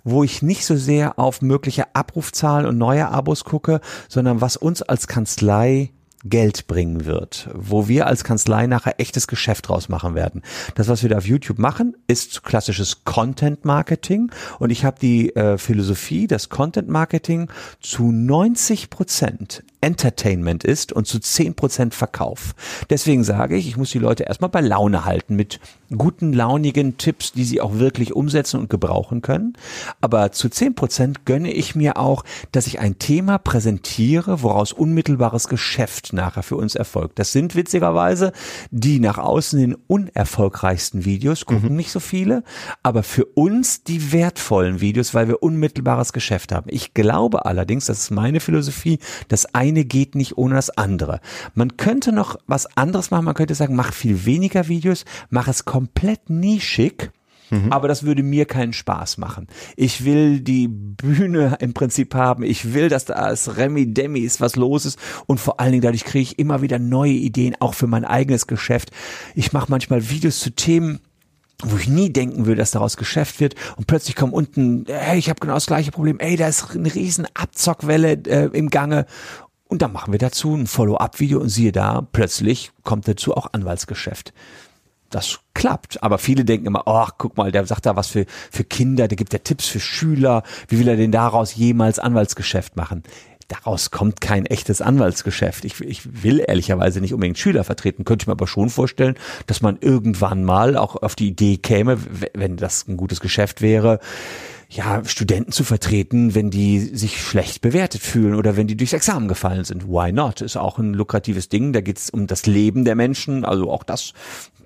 wo ich nicht so sehr auf mögliche Abrufzahlen und neue Abos gucke, sondern was uns als Kanzlei Geld bringen wird, wo wir als Kanzlei nachher echtes Geschäft draus machen werden. Das, was wir da auf YouTube machen, ist klassisches Content Marketing und ich habe die äh, Philosophie, dass Content Marketing zu 90 Prozent Entertainment ist und zu 10% Verkauf. Deswegen sage ich, ich muss die Leute erstmal bei Laune halten mit guten, launigen Tipps, die sie auch wirklich umsetzen und gebrauchen können. Aber zu 10% gönne ich mir auch, dass ich ein Thema präsentiere, woraus unmittelbares Geschäft nachher für uns erfolgt. Das sind witzigerweise die nach außen den unerfolgreichsten Videos, gucken mhm. nicht so viele, aber für uns die wertvollen Videos, weil wir unmittelbares Geschäft haben. Ich glaube allerdings, das ist meine Philosophie, dass ein eine geht nicht ohne das andere. Man könnte noch was anderes machen. Man könnte sagen, mach viel weniger Videos, mach es komplett nischig. Mhm. Aber das würde mir keinen Spaß machen. Ich will die Bühne im Prinzip haben. Ich will, dass da als Remi Demi ist, was los ist. Und vor allen Dingen dadurch kriege ich immer wieder neue Ideen, auch für mein eigenes Geschäft. Ich mache manchmal Videos zu Themen, wo ich nie denken würde, dass daraus Geschäft wird und plötzlich kommt unten, hey, ich habe genau das gleiche Problem, ey, da ist eine riesen Abzockwelle äh, im Gange und dann machen wir dazu ein Follow-up-Video und siehe da, plötzlich kommt dazu auch Anwaltsgeschäft. Das klappt. Aber viele denken immer, ach, guck mal, der sagt da was für, für Kinder, der gibt ja Tipps für Schüler. Wie will er denn daraus jemals Anwaltsgeschäft machen? Daraus kommt kein echtes Anwaltsgeschäft. Ich, ich will ehrlicherweise nicht unbedingt Schüler vertreten, könnte ich mir aber schon vorstellen, dass man irgendwann mal auch auf die Idee käme, wenn das ein gutes Geschäft wäre, ja, Studenten zu vertreten, wenn die sich schlecht bewertet fühlen oder wenn die durchs Examen gefallen sind. Why not? Ist auch ein lukratives Ding. Da geht es um das Leben der Menschen. Also auch das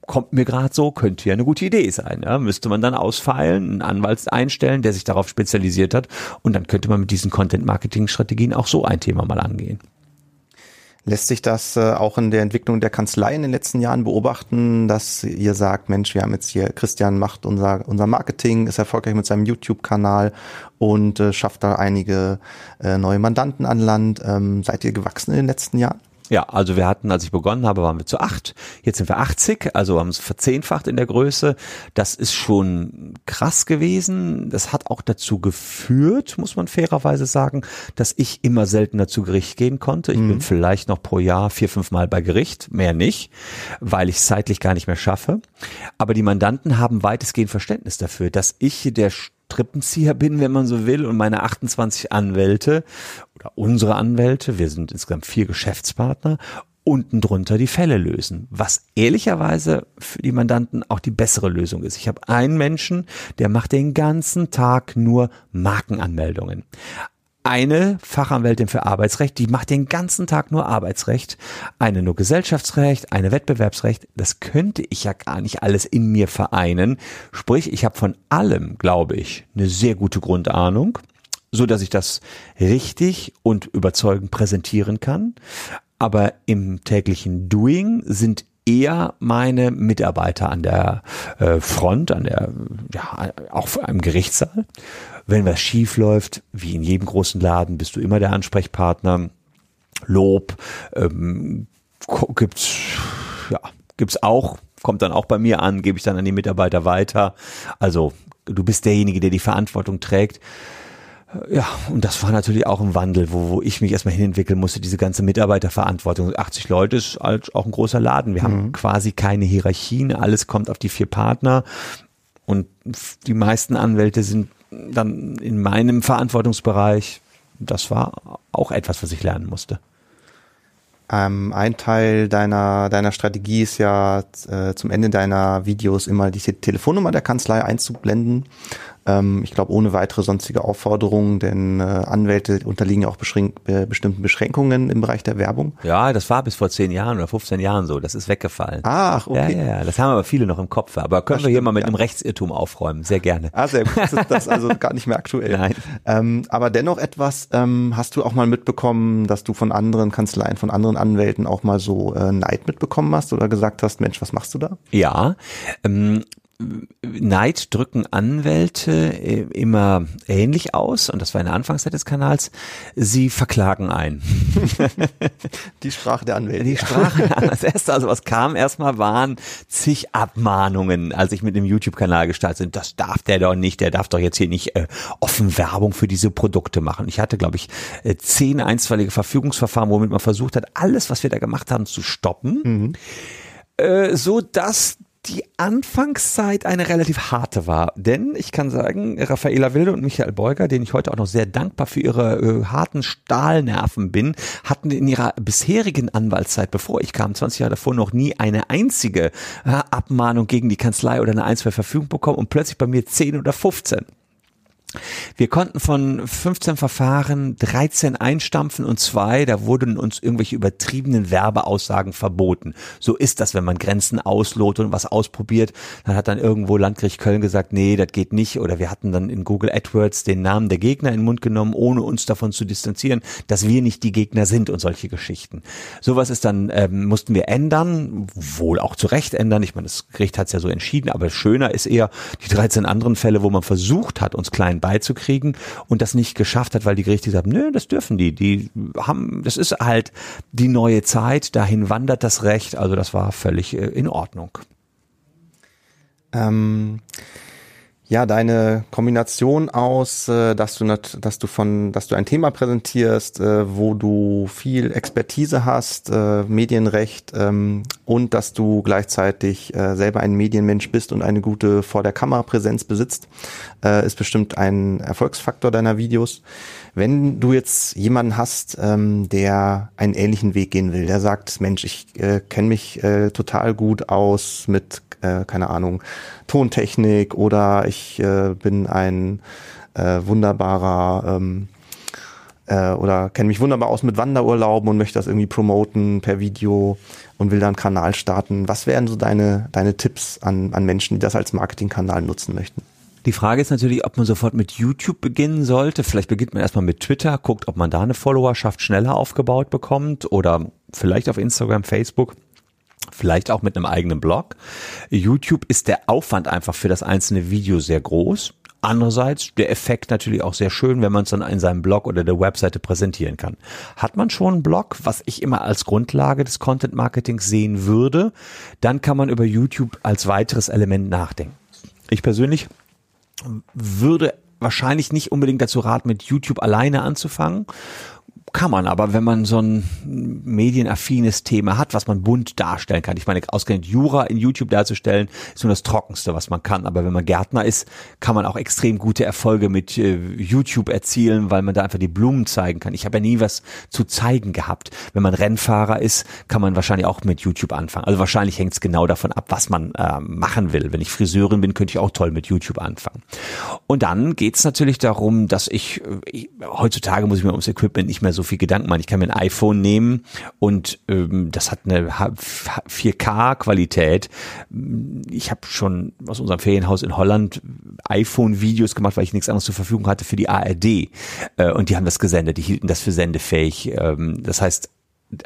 kommt mir gerade so, könnte ja eine gute Idee sein. Ja? Müsste man dann ausfeilen, einen Anwalt einstellen, der sich darauf spezialisiert hat. Und dann könnte man mit diesen Content-Marketing-Strategien auch so ein Thema mal angehen. Lässt sich das äh, auch in der Entwicklung der Kanzlei in den letzten Jahren beobachten, dass ihr sagt, Mensch, wir haben jetzt hier, Christian macht unser, unser Marketing, ist erfolgreich mit seinem YouTube-Kanal und äh, schafft da einige äh, neue Mandanten an Land. Ähm, seid ihr gewachsen in den letzten Jahren? Ja, also wir hatten, als ich begonnen habe, waren wir zu acht. Jetzt sind wir 80, also haben es verzehnfacht in der Größe. Das ist schon krass gewesen. Das hat auch dazu geführt, muss man fairerweise sagen, dass ich immer seltener zu Gericht gehen konnte. Ich mhm. bin vielleicht noch pro Jahr vier, fünf Mal bei Gericht, mehr nicht, weil ich es zeitlich gar nicht mehr schaffe. Aber die Mandanten haben weitestgehend Verständnis dafür, dass ich der Strippenzieher bin, wenn man so will, und meine 28 Anwälte oder unsere Anwälte, wir sind insgesamt vier Geschäftspartner, unten drunter die Fälle lösen, was ehrlicherweise für die Mandanten auch die bessere Lösung ist. Ich habe einen Menschen, der macht den ganzen Tag nur Markenanmeldungen eine Fachanwältin für Arbeitsrecht, die macht den ganzen Tag nur Arbeitsrecht, eine nur Gesellschaftsrecht, eine Wettbewerbsrecht. Das könnte ich ja gar nicht alles in mir vereinen. Sprich, ich habe von allem, glaube ich, eine sehr gute Grundahnung, so dass ich das richtig und überzeugend präsentieren kann. Aber im täglichen Doing sind eher meine Mitarbeiter an der äh, Front, an der, ja, auch einem Gerichtssaal wenn was schief läuft, wie in jedem großen Laden, bist du immer der Ansprechpartner. Lob ähm, gibt's ja gibt's auch, kommt dann auch bei mir an, gebe ich dann an die Mitarbeiter weiter. Also du bist derjenige, der die Verantwortung trägt. Ja, und das war natürlich auch ein Wandel, wo, wo ich mich erstmal hinentwickeln musste, diese ganze Mitarbeiterverantwortung. 80 Leute ist halt auch ein großer Laden. Wir mhm. haben quasi keine Hierarchien, alles kommt auf die vier Partner. Und die meisten Anwälte sind dann in meinem Verantwortungsbereich, das war auch etwas, was ich lernen musste. Ähm, ein Teil deiner, deiner Strategie ist ja äh, zum Ende deiner Videos immer die Telefonnummer der Kanzlei einzublenden. Ähm, ich glaube, ohne weitere sonstige Aufforderungen, denn äh, Anwälte unterliegen ja auch beschränk äh, bestimmten Beschränkungen im Bereich der Werbung. Ja, das war bis vor zehn Jahren oder 15 Jahren so. Das ist weggefallen. Ach, okay. Ja, ja, das haben aber viele noch im Kopf. Aber können Das wir hier stimmt, mal mit ja. einem Rechtsirrtum aufräumen? Sehr gerne. Ah, sehr gut. Das ist das also gar nicht mehr aktuell. Nein. Ähm, aber dennoch etwas, ähm, hast du auch mal mitbekommen, dass du von anderen Kanzleien, von anderen Anwälten auch mal so äh, Neid mitbekommen hast oder gesagt hast, Mensch, was machst du da? Ja, ähm, Neid drücken Anwälte äh, immer ähnlich aus und das war in der Anfangszeit des Kanals. Sie verklagen ein. Die Sprache der Anwälte. Die Sprache, das erste, also was kam erstmal, waren zig Abmahnungen, als ich mit dem YouTube-Kanal gestartet bin. Das darf der doch nicht, der darf doch jetzt hier nicht äh, offen Werbung für diese Produkte machen. Ich hatte, glaube ich, äh, zehn einstweilige Verfügungsverfahren, womit man versucht hat, alles, was wir da gemacht haben, zu stoppen. Äh, so dass die Anfangszeit eine relativ harte war. Denn ich kann sagen, Raffaela Wilde und Michael Beuger, denen ich heute auch noch sehr dankbar für ihre äh, harten Stahlnerven bin, hatten in ihrer bisherigen Anwaltszeit, bevor ich kam, 20 Jahre davor, noch nie eine einzige äh, Abmahnung gegen die Kanzlei oder eine Einzelverfügung bekommen und plötzlich bei mir 10 oder 15. Wir konnten von 15 Verfahren 13 einstampfen und zwei, da wurden uns irgendwelche übertriebenen Werbeaussagen verboten. So ist das, wenn man Grenzen auslotet und was ausprobiert. Dann hat dann irgendwo Landgericht Köln gesagt, nee, das geht nicht. Oder wir hatten dann in Google AdWords den Namen der Gegner in den Mund genommen, ohne uns davon zu distanzieren, dass wir nicht die Gegner sind und solche Geschichten. Sowas ist dann, ähm, mussten wir ändern, wohl auch zu Recht ändern. Ich meine, das Gericht hat es ja so entschieden, aber schöner ist eher die 13 anderen Fälle, wo man versucht hat, uns klein beizukriegen und das nicht geschafft hat, weil die Gerichte gesagt haben, nö, das dürfen die. Die haben, das ist halt die neue Zeit, dahin wandert das Recht, also das war völlig äh, in Ordnung. Ähm, ja, deine Kombination aus, äh, dass du nat dass du von, dass du ein Thema präsentierst, äh, wo du viel Expertise hast, äh, Medienrecht ähm, und dass du gleichzeitig äh, selber ein Medienmensch bist und eine gute vor der Kamera Präsenz besitzt, äh, ist bestimmt ein Erfolgsfaktor deiner Videos. Wenn du jetzt jemanden hast, ähm, der einen ähnlichen Weg gehen will, der sagt, Mensch, ich äh, kenne mich äh, total gut aus mit, äh, keine Ahnung, Tontechnik oder ich äh, bin ein äh, wunderbarer ähm, äh, oder kenne mich wunderbar aus mit Wanderurlauben und möchte das irgendwie promoten per Video und will da einen Kanal starten. Was wären so deine, deine Tipps an, an Menschen, die das als Marketingkanal nutzen möchten? Die Frage ist natürlich, ob man sofort mit YouTube beginnen sollte. Vielleicht beginnt man erstmal mit Twitter, guckt, ob man da eine Followerschaft schneller aufgebaut bekommt oder vielleicht auf Instagram, Facebook. Vielleicht auch mit einem eigenen Blog. YouTube ist der Aufwand einfach für das einzelne Video sehr groß. Andererseits der Effekt natürlich auch sehr schön, wenn man es dann in seinem Blog oder der Webseite präsentieren kann. Hat man schon einen Blog, was ich immer als Grundlage des Content Marketings sehen würde, dann kann man über YouTube als weiteres Element nachdenken. Ich persönlich würde wahrscheinlich nicht unbedingt dazu raten, mit YouTube alleine anzufangen. Kann man aber, wenn man so ein medienaffines Thema hat, was man bunt darstellen kann. Ich meine, ausgerechnet Jura in YouTube darzustellen, ist nur das Trockenste, was man kann. Aber wenn man Gärtner ist, kann man auch extrem gute Erfolge mit äh, YouTube erzielen, weil man da einfach die Blumen zeigen kann. Ich habe ja nie was zu zeigen gehabt. Wenn man Rennfahrer ist, kann man wahrscheinlich auch mit YouTube anfangen. Also wahrscheinlich hängt es genau davon ab, was man äh, machen will. Wenn ich Friseurin bin, könnte ich auch toll mit YouTube anfangen. Und dann geht es natürlich darum, dass ich, ich heutzutage muss ich mir ums Equipment nicht mehr so viel Gedanken machen. Ich kann mir ein iPhone nehmen und ähm, das hat eine 4K-Qualität. Ich habe schon aus unserem Ferienhaus in Holland iPhone-Videos gemacht, weil ich nichts anderes zur Verfügung hatte für die ARD. Äh, und die haben das gesendet, die hielten das für sendefähig. Ähm, das heißt,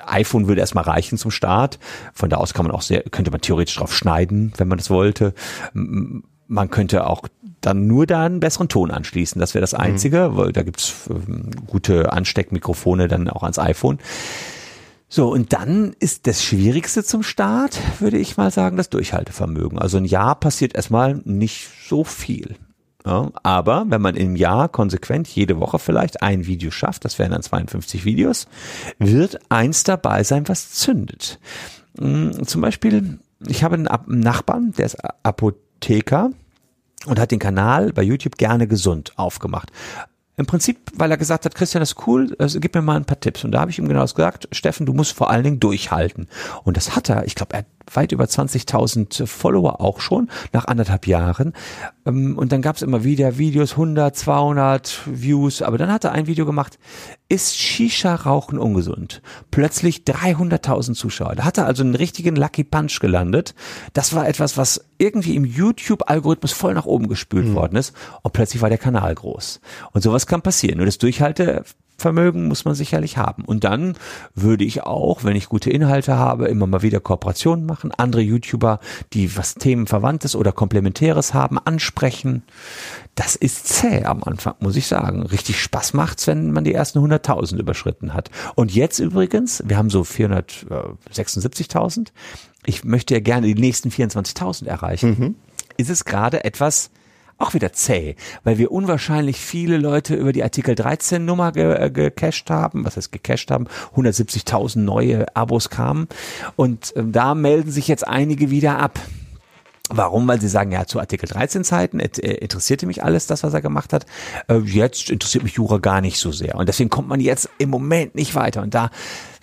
iPhone würde erstmal reichen zum Start. Von da aus kann man auch sehr, könnte man theoretisch drauf schneiden, wenn man das wollte. Man könnte auch dann nur da einen besseren Ton anschließen. Das wäre das Einzige, weil da gibt's ähm, gute Ansteckmikrofone dann auch ans iPhone. So, und dann ist das Schwierigste zum Start, würde ich mal sagen, das Durchhaltevermögen. Also ein Jahr passiert erstmal nicht so viel. Ja, aber wenn man im Jahr konsequent jede Woche vielleicht ein Video schafft, das wären dann 52 Videos, wird eins dabei sein, was zündet. Hm, Zum Beispiel, ich habe einen Nachbarn, der ist Apotheker und hat den Kanal bei YouTube gerne gesund aufgemacht. Im Prinzip, weil er gesagt hat, Christian, das ist cool, also gib mir mal ein paar Tipps. Und da habe ich ihm genau das gesagt, Steffen, du musst vor allen Dingen durchhalten. Und das hat er, ich glaube, er weit über 20.000 Follower auch schon, nach anderthalb Jahren. Ähm, und dann gab es immer wieder Videos, 100, 200 Views. Aber dann hat er ein Video gemacht, ist Shisha-Rauchen ungesund? Plötzlich 300.000 Zuschauer. Da hat er also einen richtigen Lucky Punch gelandet. Das war etwas, was irgendwie im YouTube-Algorithmus voll nach oben gespült mhm. worden ist. Und plötzlich war der Kanal groß. Und sowas kann passieren. Nur das Durchhalte Vermögen muss man sicherlich haben. Und dann würde ich auch, wenn ich gute Inhalte habe, immer mal wieder Kooperationen machen, andere YouTuber, die was Themenverwandtes oder Komplementäres haben, ansprechen. Das ist zäh am Anfang, muss ich sagen. Richtig Spaß macht's, wenn man die ersten 100.000 überschritten hat. Und jetzt übrigens, wir haben so 476.000. Ich möchte ja gerne die nächsten 24.000 erreichen. Mhm. Ist es gerade etwas, auch wieder zäh, weil wir unwahrscheinlich viele Leute über die Artikel 13 Nummer ge äh, gecached haben, was heißt gecached haben, 170.000 neue Abos kamen und äh, da melden sich jetzt einige wieder ab. Warum? Weil sie sagen, ja, zu Artikel 13 Zeiten äh, interessierte mich alles, das, was er gemacht hat. Äh, jetzt interessiert mich Jura gar nicht so sehr. Und deswegen kommt man jetzt im Moment nicht weiter. Und da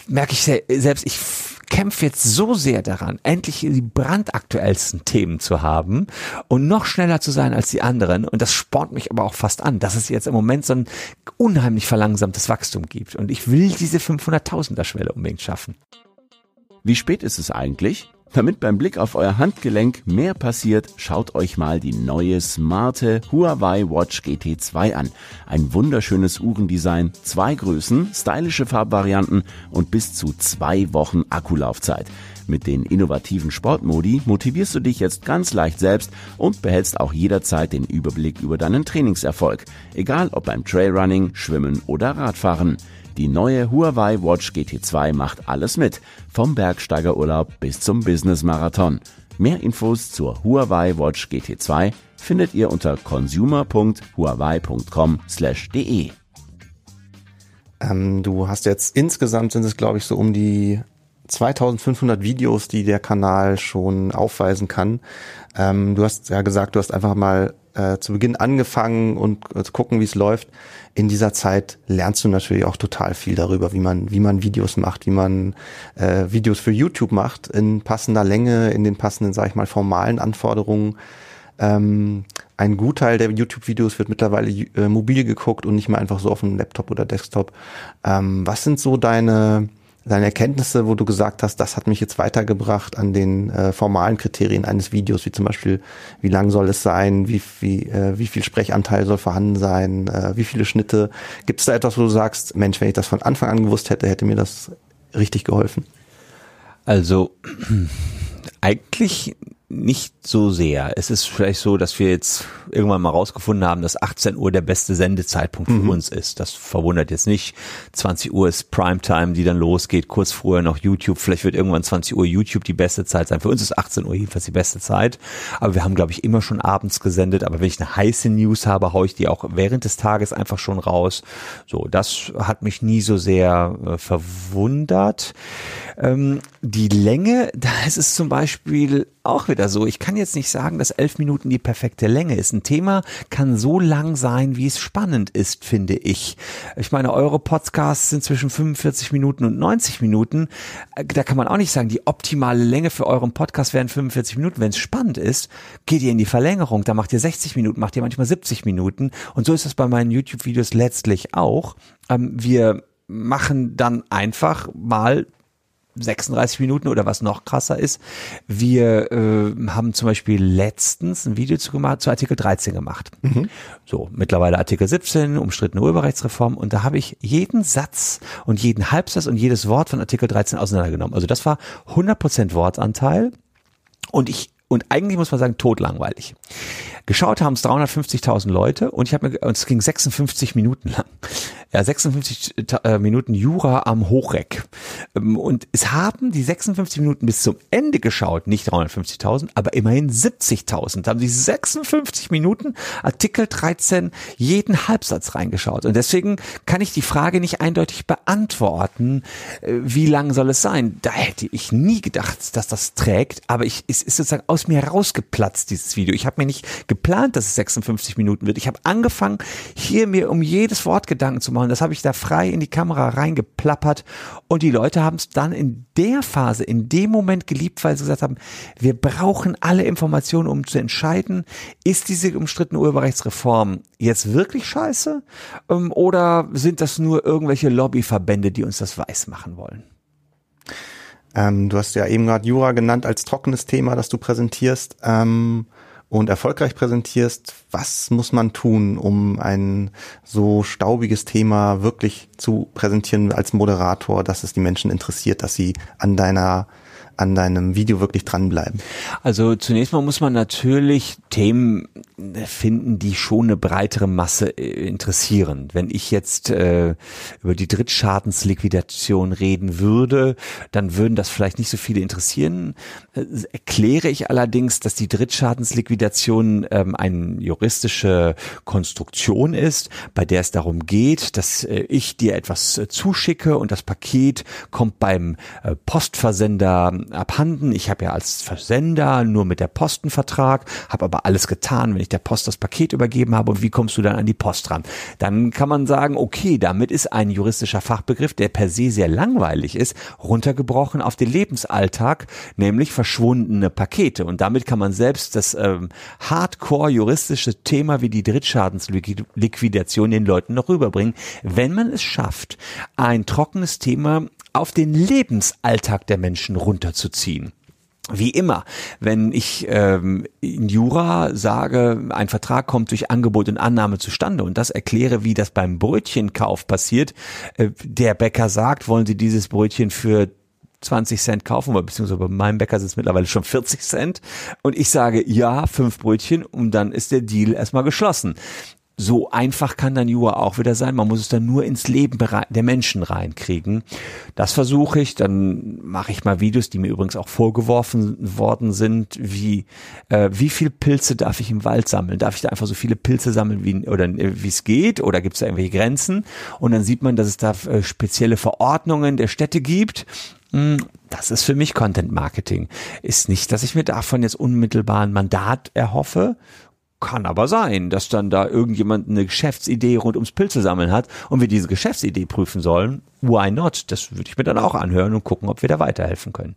merke ich selbst, ich kämpfe jetzt so sehr daran, endlich die brandaktuellsten Themen zu haben und noch schneller zu sein als die anderen. Und das spornt mich aber auch fast an, dass es jetzt im Moment so ein unheimlich verlangsamtes Wachstum gibt. Und ich will diese 500.000er Schwelle unbedingt schaffen. Wie spät ist es eigentlich? Damit beim Blick auf euer Handgelenk mehr passiert, schaut euch mal die neue smarte Huawei Watch GT2 an. Ein wunderschönes Uhrendesign, zwei Größen, stylische Farbvarianten und bis zu zwei Wochen Akkulaufzeit. Mit den innovativen Sportmodi motivierst du dich jetzt ganz leicht selbst und behältst auch jederzeit den Überblick über deinen Trainingserfolg. Egal ob beim Trailrunning, Schwimmen oder Radfahren. Die neue Huawei Watch GT2 macht alles mit, vom Bergsteigerurlaub bis zum Business Marathon. Mehr Infos zur Huawei Watch GT2 findet ihr unter consumer.huawei.com/de. Ähm, du hast jetzt insgesamt sind es glaube ich so um die 2500 Videos, die der Kanal schon aufweisen kann. Ähm, du hast ja gesagt, du hast einfach mal äh, zu Beginn angefangen und äh, zu gucken, wie es läuft. In dieser Zeit lernst du natürlich auch total viel darüber, wie man, wie man Videos macht, wie man äh, Videos für YouTube macht, in passender Länge, in den passenden, sag ich mal, formalen Anforderungen. Ähm, ein Gutteil der YouTube-Videos wird mittlerweile äh, mobil geguckt und nicht mehr einfach so auf dem Laptop oder Desktop. Ähm, was sind so deine deine Erkenntnisse, wo du gesagt hast, das hat mich jetzt weitergebracht an den äh, formalen Kriterien eines Videos, wie zum Beispiel, wie lang soll es sein, wie, wie, äh, wie viel Sprechanteil soll vorhanden sein, äh, wie viele Schnitte. Gibt es da etwas, wo du sagst, Mensch, wenn ich das von Anfang an gewusst hätte, hätte mir das richtig geholfen? Also eigentlich nicht so sehr. Es ist vielleicht so, dass wir jetzt irgendwann mal rausgefunden haben, dass 18 Uhr der beste Sendezeitpunkt mhm. für uns ist. Das verwundert jetzt nicht. 20 Uhr ist Primetime, die dann losgeht. Kurz vorher noch YouTube. Vielleicht wird irgendwann 20 Uhr YouTube die beste Zeit sein. Für uns ist 18 Uhr jedenfalls die beste Zeit. Aber wir haben, glaube ich, immer schon abends gesendet. Aber wenn ich eine heiße News habe, haue ich die auch während des Tages einfach schon raus. So, das hat mich nie so sehr äh, verwundert. Ähm, die Länge, da ist es zum Beispiel auch wieder so. Ich kann jetzt nicht sagen, dass elf Minuten die perfekte Länge ist. Ein Thema kann so lang sein, wie es spannend ist, finde ich. Ich meine, eure Podcasts sind zwischen 45 Minuten und 90 Minuten. Da kann man auch nicht sagen, die optimale Länge für euren Podcast wären 45 Minuten. Wenn es spannend ist, geht ihr in die Verlängerung. Da macht ihr 60 Minuten, macht ihr manchmal 70 Minuten. Und so ist es bei meinen YouTube-Videos letztlich auch. Ähm, wir machen dann einfach mal 36 Minuten oder was noch krasser ist. Wir äh, haben zum Beispiel letztens ein Video zu, gemacht, zu Artikel 13 gemacht. Mhm. So, mittlerweile Artikel 17, umstrittene Urheberrechtsreform. Und da habe ich jeden Satz und jeden Halbsatz und jedes Wort von Artikel 13 auseinandergenommen. Also das war 100% Wortanteil. Und ich und eigentlich muss man sagen, totlangweilig. Geschaut haben es 350.000 Leute und ich habe mir, und es ging 56 Minuten lang. Ja, 56 äh, Minuten Jura am Hochreck. Ähm, und es haben die 56 Minuten bis zum Ende geschaut, nicht 350.000, aber immerhin 70.000. Da haben sie 56 Minuten Artikel 13 jeden Halbsatz reingeschaut. Und deswegen kann ich die Frage nicht eindeutig beantworten, äh, wie lang soll es sein. Da hätte ich nie gedacht, dass das trägt, aber ich, es ist sozusagen aus mir rausgeplatzt, dieses Video. Ich habe mir nicht geplant, dass es 56 Minuten wird. Ich habe angefangen, hier mir um jedes Wort Gedanken zu machen. Das habe ich da frei in die Kamera reingeplappert und die Leute haben es dann in der Phase, in dem Moment geliebt, weil sie gesagt haben, wir brauchen alle Informationen, um zu entscheiden, ist diese umstrittene Urheberrechtsreform jetzt wirklich scheiße ähm, oder sind das nur irgendwelche Lobbyverbände, die uns das weiß machen wollen? Ähm, du hast ja eben gerade Jura genannt als trockenes Thema, das du präsentierst ähm, und erfolgreich präsentierst. Was muss man tun, um ein so staubiges Thema wirklich zu präsentieren als Moderator, dass es die Menschen interessiert, dass sie an deiner an deinem Video wirklich dranbleiben? Also zunächst mal muss man natürlich Themen finden, die schon eine breitere Masse äh, interessieren. Wenn ich jetzt äh, über die Drittschadensliquidation reden würde, dann würden das vielleicht nicht so viele interessieren. Äh, erkläre ich allerdings, dass die Drittschadensliquidation ähm, eine juristische Konstruktion ist, bei der es darum geht, dass äh, ich dir etwas äh, zuschicke und das Paket kommt beim äh, Abhanden. Ich habe ja als Versender nur mit der Postenvertrag, habe aber alles getan, wenn ich der Post das Paket übergeben habe und wie kommst du dann an die Post ran? Dann kann man sagen, okay, damit ist ein juristischer Fachbegriff, der per se sehr langweilig ist, runtergebrochen auf den Lebensalltag, nämlich verschwundene Pakete. Und damit kann man selbst das ähm, hardcore juristische Thema wie die Drittschadensliquidation den Leuten noch rüberbringen, wenn man es schafft, ein trockenes Thema auf den Lebensalltag der Menschen runterzuziehen. Wie immer, wenn ich ähm, in Jura sage, ein Vertrag kommt durch Angebot und Annahme zustande und das erkläre, wie das beim Brötchenkauf passiert, äh, der Bäcker sagt, wollen Sie dieses Brötchen für 20 Cent kaufen, beziehungsweise bei meinem Bäcker sind es mittlerweile schon 40 Cent. Und ich sage, ja, fünf Brötchen und dann ist der Deal erstmal geschlossen so einfach kann dann Jura auch wieder sein. Man muss es dann nur ins Leben der Menschen reinkriegen. Das versuche ich. Dann mache ich mal Videos, die mir übrigens auch vorgeworfen worden sind, wie äh, wie viel Pilze darf ich im Wald sammeln? Darf ich da einfach so viele Pilze sammeln, wie oder äh, wie es geht? Oder gibt es da irgendwelche Grenzen? Und dann sieht man, dass es da äh, spezielle Verordnungen der Städte gibt. Hm, das ist für mich Content Marketing. Ist nicht, dass ich mir davon jetzt unmittelbar ein Mandat erhoffe, kann aber sein, dass dann da irgendjemand eine Geschäftsidee rund ums Pilze sammeln hat und wir diese Geschäftsidee prüfen sollen. Why not? Das würde ich mir dann auch anhören und gucken, ob wir da weiterhelfen können.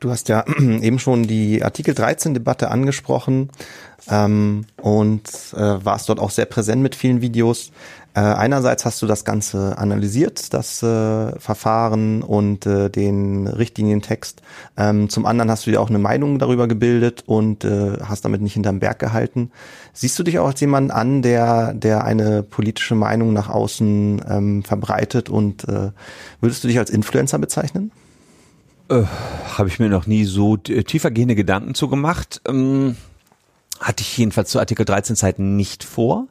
Du hast ja eben schon die Artikel 13 Debatte angesprochen ähm, und äh, warst dort auch sehr präsent mit vielen Videos. Äh, einerseits hast du das Ganze analysiert, das äh, Verfahren und äh, den Richtlinientext. Ähm, zum anderen hast du dir auch eine Meinung darüber gebildet und äh, hast damit nicht hinterm Berg gehalten. Siehst du dich auch als jemand an, der, der eine politische Meinung nach außen ähm, verbreitet und äh, würdest du dich als Influencer bezeichnen? Äh, Habe ich mir noch nie so tiefergehende Gedanken zu gemacht. Ähm hatte ich jedenfalls zu Artikel 13 Zeiten nicht vor.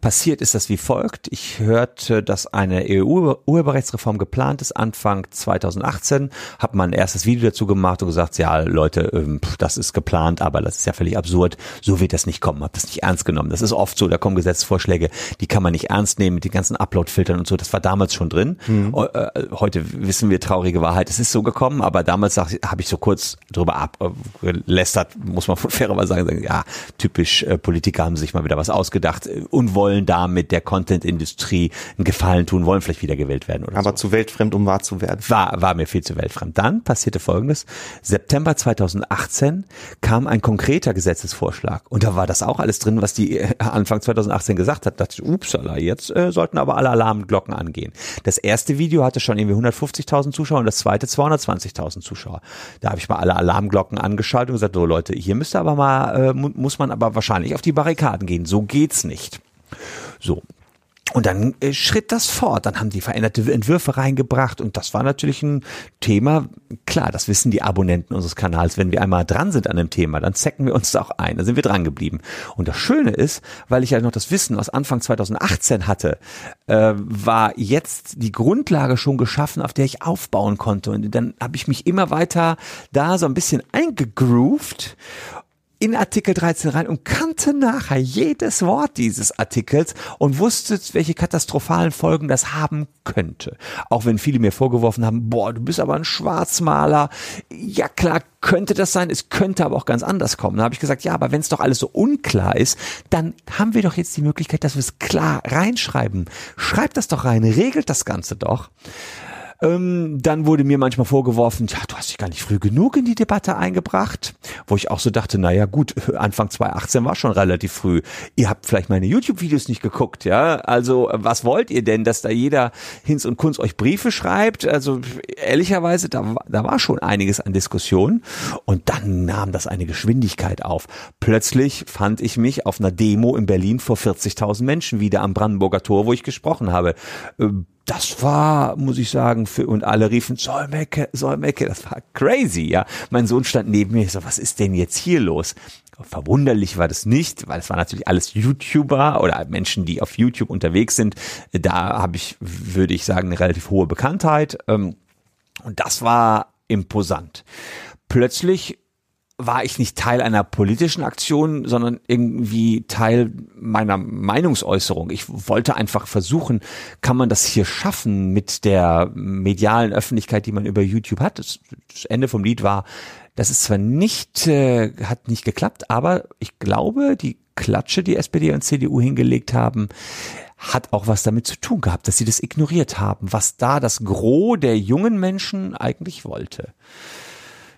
Passiert ist das wie folgt. Ich hörte, dass eine EU-Urheberrechtsreform geplant ist, Anfang 2018. Habe mein erstes Video dazu gemacht und gesagt, ja Leute, ähm, das ist geplant, aber das ist ja völlig absurd. So wird das nicht kommen. Habe das nicht ernst genommen. Das ist oft so, da kommen Gesetzesvorschläge, die kann man nicht ernst nehmen mit den ganzen Upload-Filtern und so. Das war damals schon drin. Mhm. Äh, heute wissen wir traurige Wahrheit. Es ist so gekommen, aber damals habe ich so kurz drüber abgelästert, muss man fairerweise sagen, ja, typisch äh, Politiker haben sich mal wieder was ausgedacht äh, und wollen damit der Content-Industrie einen Gefallen tun, wollen vielleicht wieder gewählt werden oder Aber so. zu weltfremd, um wahr zu werden. War, war mir viel zu weltfremd. Dann passierte Folgendes. September 2018 kam ein konkreter Gesetzesvorschlag und da war das auch alles drin, was die äh, Anfang 2018 gesagt hat. Da dachte ich, upsala, jetzt äh, sollten aber alle Alarmglocken angehen. Das erste Video hatte schon irgendwie 150.000 Zuschauer und das zweite 220.000 Zuschauer. Da habe ich mal alle Alarmglocken angeschaltet und gesagt, so Leute, hier müsste aber mal, äh, muss man man aber wahrscheinlich auf die Barrikaden gehen. So geht's nicht. So. Und dann äh, schritt das fort. Dann haben die veränderte Entwürfe reingebracht und das war natürlich ein Thema. Klar, das wissen die Abonnenten unseres Kanals. Wenn wir einmal dran sind an dem Thema, dann zecken wir uns da auch ein. Da sind wir dran geblieben. Und das Schöne ist, weil ich ja noch das Wissen aus Anfang 2018 hatte, äh, war jetzt die Grundlage schon geschaffen, auf der ich aufbauen konnte. Und dann habe ich mich immer weiter da so ein bisschen eingegroovt in Artikel 13 rein und kannte nachher jedes Wort dieses Artikels und wusste, welche katastrophalen Folgen das haben könnte. Auch wenn viele mir vorgeworfen haben, boah, du bist aber ein Schwarzmaler. Ja klar, könnte das sein, es könnte aber auch ganz anders kommen. Da habe ich gesagt, ja, aber wenn es doch alles so unklar ist, dann haben wir doch jetzt die Möglichkeit, dass wir es klar reinschreiben. Schreibt das doch rein, regelt das Ganze doch. Ähm, dann wurde mir manchmal vorgeworfen, ja, du hast dich gar nicht früh genug in die Debatte eingebracht, wo ich auch so dachte, naja gut, Anfang 2018 war schon relativ früh. Ihr habt vielleicht meine YouTube-Videos nicht geguckt, ja? Also was wollt ihr denn, dass da jeder Hinz und Kunz euch Briefe schreibt? Also ehrlicherweise, da, da war schon einiges an Diskussion und dann nahm das eine Geschwindigkeit auf. Plötzlich fand ich mich auf einer Demo in Berlin vor 40.000 Menschen wieder am Brandenburger Tor, wo ich gesprochen habe ähm, das war, muss ich sagen, für, und alle riefen, Solmecke, Solmecke, das war crazy, ja. Mein Sohn stand neben mir, so, was ist denn jetzt hier los? Verwunderlich war das nicht, weil es war natürlich alles YouTuber oder Menschen, die auf YouTube unterwegs sind. Da habe ich, würde ich sagen, eine relativ hohe Bekanntheit. Ähm, und das war imposant. Plötzlich war ich nicht Teil einer politischen Aktion, sondern irgendwie Teil meiner Meinungsäußerung. Ich wollte einfach versuchen, kann man das hier schaffen mit der medialen Öffentlichkeit, die man über YouTube hat. Das, Ende vom Lied war, das ist zwar nicht, äh, hat nicht geklappt, aber ich glaube, die Klatsche, die SPD und CDU hingelegt haben, hat auch was damit zu tun gehabt, dass sie das ignoriert haben, was da das Gros der jungen Menschen eigentlich wollte.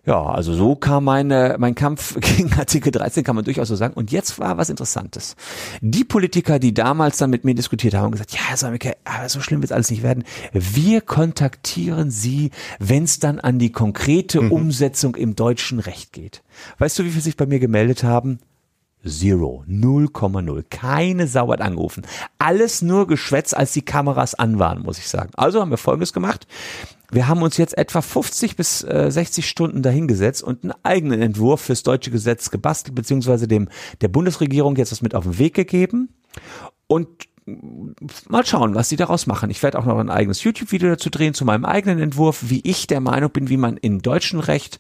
Ja, also so kam meine, mein Kampf gegen Artikel 13, kann man durchaus so sagen. Und jetzt war was Interessantes. Die Politiker, die damals dann mit mir diskutiert haben, haben gesagt, ja, Herr Samicke, aber so schlimm wird alles nicht werden. Wir kontaktieren Sie, wenn es dann an die konkrete mhm. Umsetzung im deutschen Recht geht. Weißt du, wie viele sich bei mir gemeldet haben? Zero. 0,0. Keine Sau hat angerufen. Alles nur Geschwätz, als die Kameras an waren, muss ich sagen. Also haben wir Folgendes gemacht. Wir haben uns jetzt etwa 50 bis äh, 60 Stunden dahingesetzt und einen eigenen Entwurf fürs deutsche Gesetz gebastelt, beziehungsweise dem der Bundesregierung jetzt was mit auf den Weg gegeben. Und mal schauen, was sie daraus machen. Ich werde auch noch ein eigenes YouTube-Video dazu drehen, zu meinem eigenen Entwurf, wie ich der Meinung bin, wie man in deutschem Recht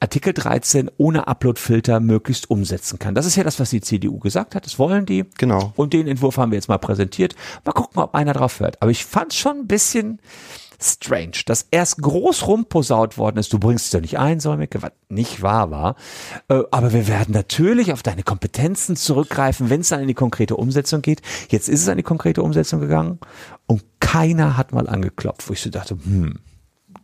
Artikel 13 ohne Uploadfilter möglichst umsetzen kann. Das ist ja das, was die CDU gesagt hat. Das wollen die. Genau. Und den Entwurf haben wir jetzt mal präsentiert. Mal gucken, ob einer drauf hört. Aber ich fand schon ein bisschen strange, dass erst groß rumposaut worden ist, du bringst es doch nicht ein, Solmecke, was nicht wahr war. Äh, aber wir werden natürlich auf deine Kompetenzen zurückgreifen, wenn es dann in die konkrete Umsetzung geht. Jetzt ist es an die konkrete Umsetzung gegangen und keiner hat mal angeklopft, wo ich so dachte, hm,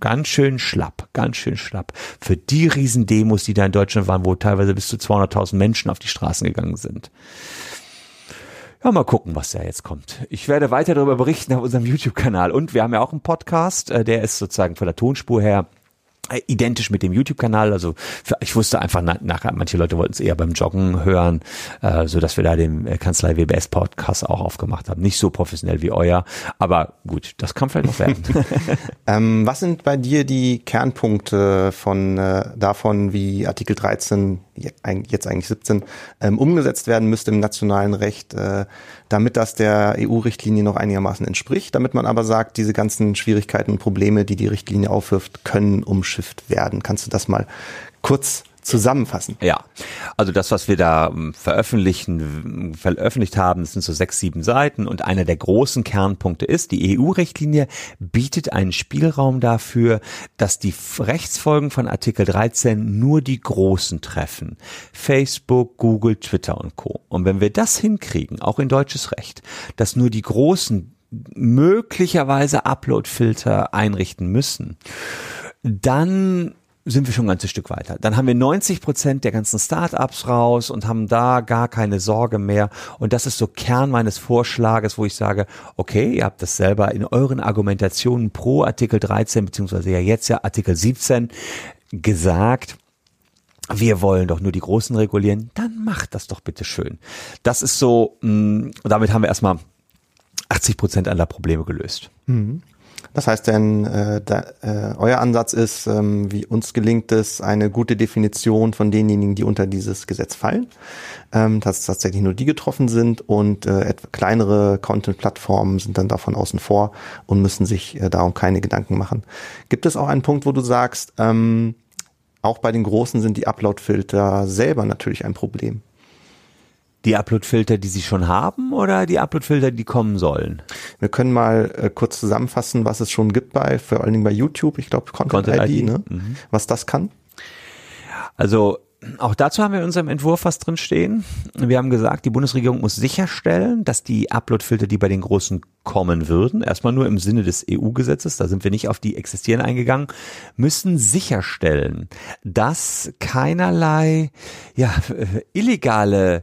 ganz schön schlapp, ganz schön schlapp. Für die Riesendemos, die da in Deutschland waren, wo teilweise bis zu 200.000 Menschen auf die Straßen gegangen sind. Ja, mal gucken, was da jetzt kommt. Ich werde weiter darüber berichten auf unserem YouTube-Kanal. Und wir haben ja auch einen Podcast, äh, der ist sozusagen von der Tonspur her äh, identisch mit dem YouTube-Kanal. Also ich wusste einfach nachher, manche Leute wollten es eher beim Joggen hören, äh, so dass wir da den äh, Kanzlei WBS Podcast auch aufgemacht haben. Nicht so professionell wie euer, aber gut, das kann vielleicht noch werden. ähm, was sind bei dir die Kernpunkte von äh, davon, wie Artikel 13 jetzt eigentlich 17 ähm, umgesetzt werden müsste im nationalen Recht, äh, damit das der EU-Richtlinie noch einigermaßen entspricht, damit man aber sagt, diese ganzen Schwierigkeiten und Probleme, die die Richtlinie aufwirft, können umschifft werden. Kannst du das mal kurz zusammenfassen. Ja, also das, was wir da ähm, veröffentlichen, veröffentlicht haben, sind so sechs, sieben Seiten und einer der großen Kernpunkte ist, die EU-Richtlinie bietet einen Spielraum dafür, dass die Rechtsfolgen von Artikel 13 nur die Großen treffen. Facebook, Google, Twitter und Co. Und wenn wir das hinkriegen, auch in deutsches Recht, dass nur die Großen möglicherweise Upload-Filter einrichten müssen, dann sind wir schon ein ganzes Stück weiter. Dann haben wir 90 Prozent der ganzen Startups raus und haben da gar keine Sorge mehr. Und das ist so Kern meines Vorschlages, wo ich sage, okay, ihr habt das selber in euren Argumentationen pro Artikel 13 beziehungsweise ja jetzt ja Artikel 17 gesagt wir wollen doch nur die Großen regulieren, dann macht das doch bitte schön. Das ist so, mh, damit haben wir erstmal 80 Prozent aller Probleme gelöst. Mhm. Das heißt denn, äh, da, äh, euer Ansatz ist, ähm, wie uns gelingt es, eine gute Definition von denjenigen, die unter dieses Gesetz fallen, ähm, dass tatsächlich nur die getroffen sind und äh, kleinere Content-Plattformen sind dann davon außen vor und müssen sich äh, darum keine Gedanken machen. Gibt es auch einen Punkt, wo du sagst, ähm, auch bei den Großen sind die Upload-Filter selber natürlich ein Problem. Die Upload-Filter, die Sie schon haben oder die Upload-Filter, die kommen sollen? Wir können mal äh, kurz zusammenfassen, was es schon gibt bei, vor allen Dingen bei YouTube, ich glaube Content, Content, ID, ID. Ne? Mhm. was das kann. Also auch dazu haben wir in unserem Entwurf was drin stehen. Wir haben gesagt, die Bundesregierung muss sicherstellen, dass die Uploadfilter, die bei den Großen kommen würden, erstmal nur im Sinne des EU-Gesetzes, da sind wir nicht auf die existieren eingegangen, müssen sicherstellen, dass keinerlei ja, illegale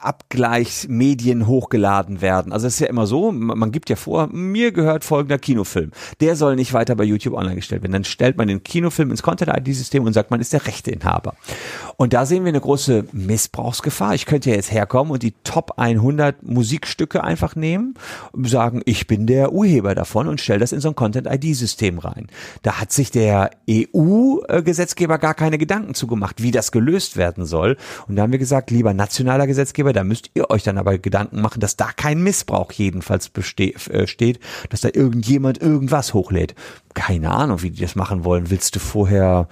Abgleichsmedien hochgeladen werden. Also es ist ja immer so, man gibt ja vor, mir gehört folgender Kinofilm. Der soll nicht weiter bei YouTube online gestellt werden. Dann stellt man den Kinofilm ins Content-ID-System und sagt, man ist der Rechteinhaber. Und da sehen wir eine große Missbrauchsgefahr. Ich könnte ja jetzt herkommen und die Top 100 Musikstücke einfach nehmen und sagen, ich bin der Urheber davon und stelle das in so ein Content-ID-System rein. Da hat sich der EU-Gesetzgeber gar keine Gedanken zugemacht, wie das gelöst werden soll. Und da haben wir gesagt, lieber nationaler Gesetzgeber, Gesetzgeber, da müsst ihr euch dann aber Gedanken machen, dass da kein Missbrauch jedenfalls besteht, äh, steht, dass da irgendjemand irgendwas hochlädt. Keine Ahnung, wie die das machen wollen. Willst du vorher,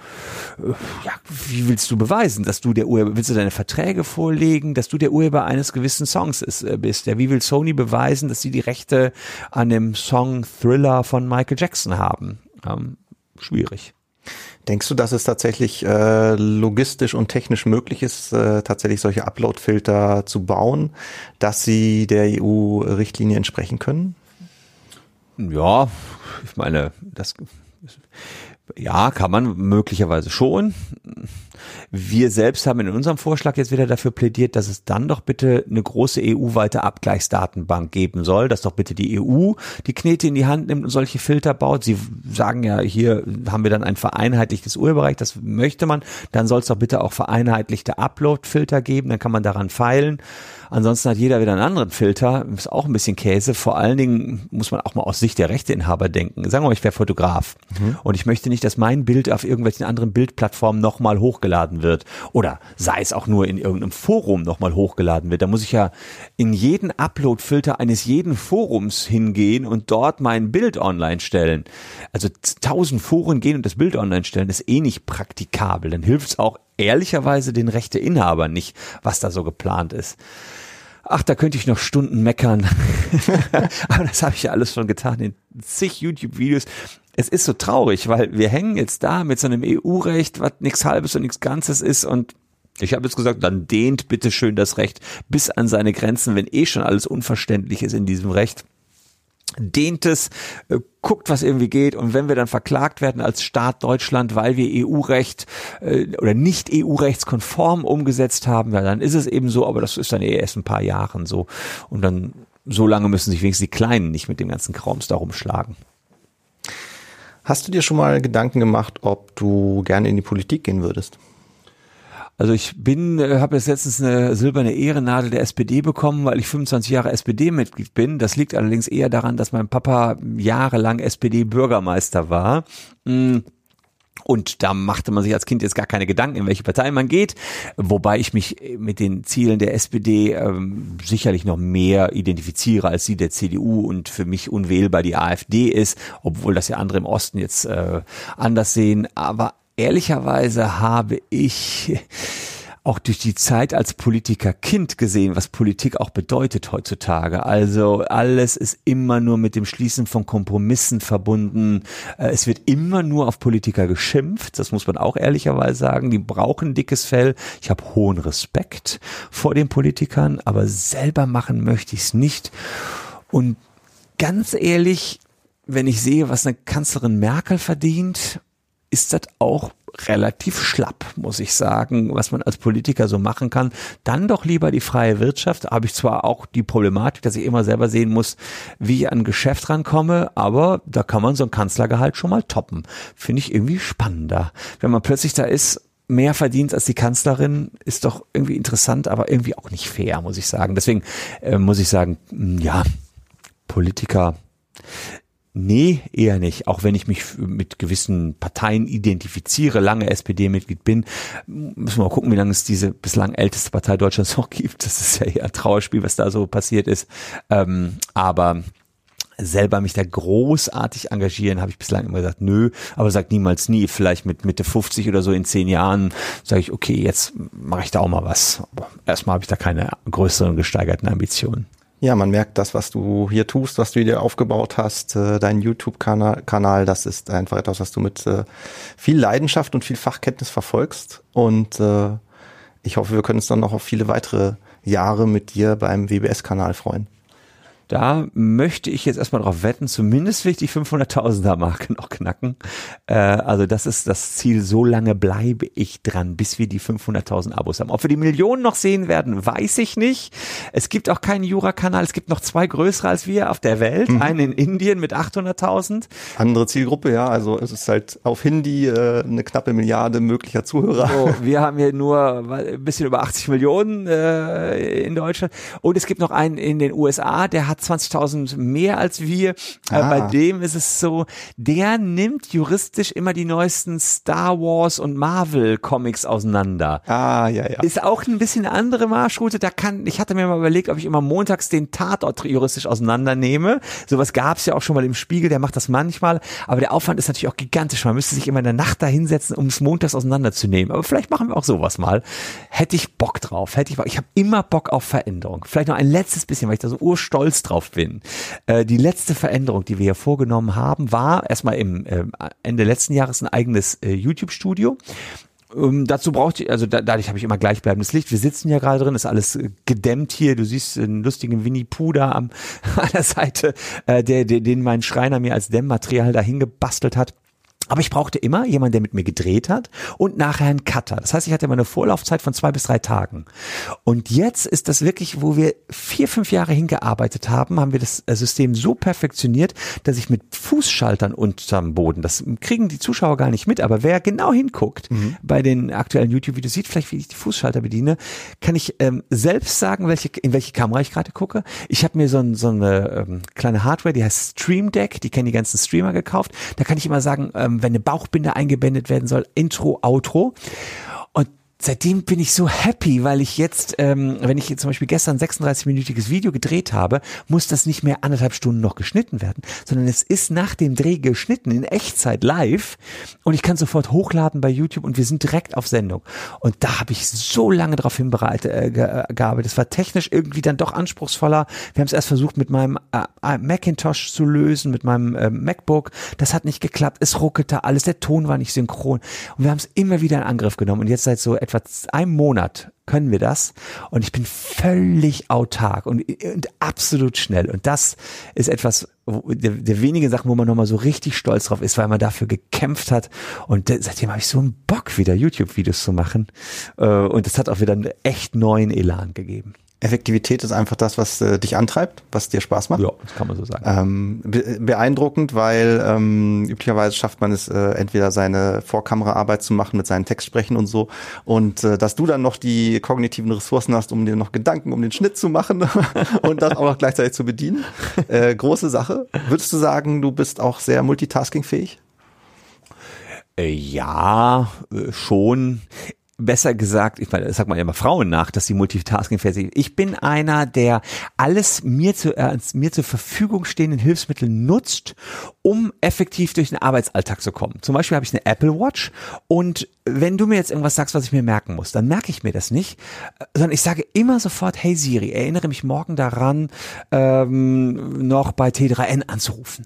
äh, ja, wie willst du beweisen, dass du der Urheber, willst du deine Verträge vorlegen, dass du der Urheber eines gewissen Songs ist, äh, bist? Ja, wie will Sony beweisen, dass sie die Rechte an dem Song Thriller von Michael Jackson haben? Ähm, schwierig. Denkst du, dass es tatsächlich äh, logistisch und technisch möglich ist, äh, tatsächlich solche Upload-Filter zu bauen, dass sie der EU-Richtlinie entsprechen können? Ja, ich meine, das ja, kann man möglicherweise schon. Wir selbst haben in unserem Vorschlag jetzt wieder dafür plädiert, dass es dann doch bitte eine große EU-weite Abgleichsdatenbank geben soll, dass doch bitte die EU die Knete in die Hand nimmt und solche Filter baut. Sie sagen ja, hier haben wir dann ein vereinheitlichtes Urheberrecht, das möchte man. Dann soll es doch bitte auch vereinheitlichte Upload-Filter geben, dann kann man daran feilen. Ansonsten hat jeder wieder einen anderen Filter, ist auch ein bisschen Käse. Vor allen Dingen muss man auch mal aus Sicht der Rechteinhaber denken. Sagen wir mal, ich wäre Fotograf mhm. und ich möchte nicht, dass mein Bild auf irgendwelchen anderen Bildplattformen nochmal hochgeladen wird oder sei es auch nur in irgendeinem Forum nochmal hochgeladen wird. Da muss ich ja in jeden Upload-Filter eines jeden Forums hingehen und dort mein Bild online stellen. Also tausend Foren gehen und das Bild online stellen, ist eh nicht praktikabel. Dann hilft es auch ehrlicherweise den Rechteinhabern nicht, was da so geplant ist. Ach, da könnte ich noch Stunden meckern. Aber das habe ich ja alles schon getan in zig YouTube-Videos. Es ist so traurig, weil wir hängen jetzt da mit so einem EU-Recht, was nichts Halbes und nichts Ganzes ist und ich habe jetzt gesagt, dann dehnt bitte schön das Recht bis an seine Grenzen, wenn eh schon alles unverständlich ist in diesem Recht dehnt es, äh, guckt, was irgendwie geht und wenn wir dann verklagt werden als Staat Deutschland, weil wir EU-Recht äh, oder nicht EU-rechtskonform umgesetzt haben, ja, dann ist es eben so, aber das ist dann eh erst ein paar Jahren so und dann so lange müssen sich wenigstens die Kleinen nicht mit dem ganzen Kraums darum schlagen. Hast du dir schon mal Gedanken gemacht, ob du gerne in die Politik gehen würdest? Also ich bin, äh, habe jetzt letztens eine silberne Ehrennadel der SPD bekommen, weil ich 25 Jahre SPD-Mitglied bin. Das liegt allerdings eher daran, dass mein Papa jahrelang SPD-Bürgermeister war. Mm. Und da machte man sich als Kind jetzt gar keine Gedanken, in welche Partei man geht, wobei ich mich mit den Zielen der SPD ähm, sicherlich noch mehr identifiziere als die der CDU und für mich unwählbar die AfD ist, obwohl das ja andere im Osten jetzt äh, anders sehen. Aber ehrlicherweise habe ich auch durch die Zeit als Politiker Kind gesehen, was Politik auch bedeutet heutzutage. Also alles ist immer nur mit dem Schließen von Kompromissen verbunden. Äh, es wird immer nur auf Politiker geschimpft. Das muss man auch ehrlicherweise sagen. Die brauchen dickes Fell. Ich habe hohen Respekt vor den Politikern, aber selber machen möchte ich es nicht. Und ganz ehrlich, wenn ich sehe, was eine Kanzlerin Merkel verdient ist das auch relativ schlapp, muss ich sagen, was man als Politiker so machen kann. Dann doch lieber die freie Wirtschaft. Habe ich zwar auch die Problematik, dass ich immer selber sehen muss, wie ich an Geschäft rankomme, aber da kann man so ein Kanzlergehalt schon mal toppen. Finde ich irgendwie spannender. Wenn man plötzlich da ist, mehr verdient als die Kanzlerin, ist doch irgendwie interessant, aber irgendwie auch nicht fair, muss ich sagen. Deswegen äh, muss ich sagen, ja, Politiker Nee, eher nicht. Auch wenn ich mich mit gewissen Parteien identifiziere, lange SPD-Mitglied bin, müssen wir mal gucken, wie lange es diese bislang älteste Partei Deutschlands noch gibt. Das ist ja eher ein Trauerspiel, was da so passiert ist. Ähm, aber selber mich da großartig engagieren, habe ich bislang immer gesagt, nö, aber sag niemals nie. Vielleicht mit Mitte 50 oder so in zehn Jahren sage ich, okay, jetzt mache ich da auch mal was. Aber erstmal habe ich da keine größeren gesteigerten Ambitionen. Ja, man merkt das, was du hier tust, was du dir aufgebaut hast, äh, dein YouTube-Kanal, Kanal, das ist einfach etwas, was du mit äh, viel Leidenschaft und viel Fachkenntnis verfolgst. Und äh, ich hoffe, wir können uns dann noch auf viele weitere Jahre mit dir beim WBS-Kanal freuen. Da möchte ich jetzt erstmal drauf wetten, zumindest will ich die 500.000er Marke noch knacken. Äh, also das ist das Ziel, so lange bleibe ich dran, bis wir die 500.000 Abos haben. Ob wir die Millionen noch sehen werden, weiß ich nicht. Es gibt auch keinen Jura-Kanal, es gibt noch zwei größere als wir auf der Welt, mhm. einen in Indien mit 800.000. Andere Zielgruppe, ja, also es ist halt auf Hindi äh, eine knappe Milliarde möglicher Zuhörer. So, wir haben hier nur ein bisschen über 80 Millionen äh, in Deutschland und es gibt noch einen in den USA, der hat 20.000 mehr als wir. Ah. bei dem ist es so, der nimmt juristisch immer die neuesten Star Wars und Marvel Comics auseinander. Ah, ja, ja. Ist auch ein bisschen eine andere Marschroute. Da kann, ich hatte mir mal überlegt, ob ich immer montags den Tatort juristisch auseinandernehme. Sowas gab es ja auch schon mal im Spiegel, der macht das manchmal. Aber der Aufwand ist natürlich auch gigantisch. Man müsste sich immer in der Nacht da hinsetzen, um es montags auseinanderzunehmen. Aber vielleicht machen wir auch sowas mal. Hätte ich Bock drauf. Hätte ich Bock. Ich habe immer Bock auf Veränderung. Vielleicht noch ein letztes bisschen, weil ich da so urstolz drauf bin. Äh, die letzte Veränderung, die wir hier vorgenommen haben, war erstmal im äh, Ende letzten Jahres ein eigenes äh, YouTube-Studio. Ähm, dazu braucht ich, also da, dadurch habe ich immer gleichbleibendes Licht. Wir sitzen ja gerade drin, ist alles äh, gedämmt hier. Du siehst einen lustigen Winnie Pooh da am, an der Seite, äh, der, der, den mein Schreiner mir als Dämmmaterial dahin gebastelt hat. Aber ich brauchte immer jemanden, der mit mir gedreht hat und nachher einen Cutter. Das heißt, ich hatte immer eine Vorlaufzeit von zwei bis drei Tagen. Und jetzt ist das wirklich, wo wir vier, fünf Jahre hingearbeitet haben, haben wir das äh, System so perfektioniert, dass ich mit Fußschaltern unterm Boden, das kriegen die Zuschauer gar nicht mit, aber wer genau hinguckt mhm. bei den aktuellen YouTube-Videos, sieht vielleicht, wie ich die Fußschalter bediene, kann ich ähm, selbst sagen, welche, in welche Kamera ich gerade gucke. Ich habe mir so, ein, so eine ähm, kleine Hardware, die heißt Stream Deck, die kennen die ganzen Streamer gekauft. Da kann ich immer sagen, ähm, wenn eine Bauchbinde eingebändet werden soll, Intro, Outro seitdem bin ich so happy, weil ich jetzt, ähm, wenn ich jetzt zum Beispiel gestern 36-minütiges Video gedreht habe, muss das nicht mehr anderthalb Stunden noch geschnitten werden, sondern es ist nach dem Dreh geschnitten in Echtzeit live und ich kann sofort hochladen bei YouTube und wir sind direkt auf Sendung. Und da habe ich so lange darauf hinbereitet, äh, äh, gearbeitet. Das war technisch irgendwie dann doch anspruchsvoller. Wir haben es erst versucht mit meinem äh, äh, Macintosh zu lösen, mit meinem äh, MacBook. Das hat nicht geklappt. Es ruckelte alles. Der Ton war nicht synchron. Und wir haben es immer wieder in Angriff genommen. Und jetzt seit so etwa einem Monat können wir das. Und ich bin völlig autark und, und absolut schnell. Und das ist etwas der, der wenige Sachen, wo man nochmal so richtig stolz drauf ist, weil man dafür gekämpft hat. Und seitdem habe ich so einen Bock wieder YouTube-Videos zu machen. Äh, und das hat auch wieder einen echt neuen Elan gegeben. Effektivität ist einfach das, was äh, dich antreibt, was dir Spaß macht. Ja, das kann man so sagen. Ähm, be beeindruckend, weil ähm, üblicherweise schafft man es, äh, entweder seine Vorkameraarbeit zu machen mit seinen Textsprechen und so und äh, dass du dann noch die kognitiven Ressourcen hast, um dir noch Gedanken um den Schnitt zu machen und das auch noch gleichzeitig zu bedienen. Äh, große Sache. Würdest du sagen, du bist auch sehr multitaskingfähig? Äh, ja, äh, schon besser gesagt, ich meine, das sagt man ja immer Frauen nach, dass sie multitaskingfähig sind. Ich bin einer, der alles mir zu, äh, mir zur Verfügung stehenden Hilfsmittel nutzt, um effektiv durch den Arbeitsalltag zu kommen. Zum Beispiel habe ich eine Apple Watch und wenn du mir jetzt irgendwas sagst, was ich mir merken muss, dann merke ich mir das nicht, sondern ich sage immer sofort, hey Siri, erinnere mich morgen daran, ähm, noch bei T3N anzurufen.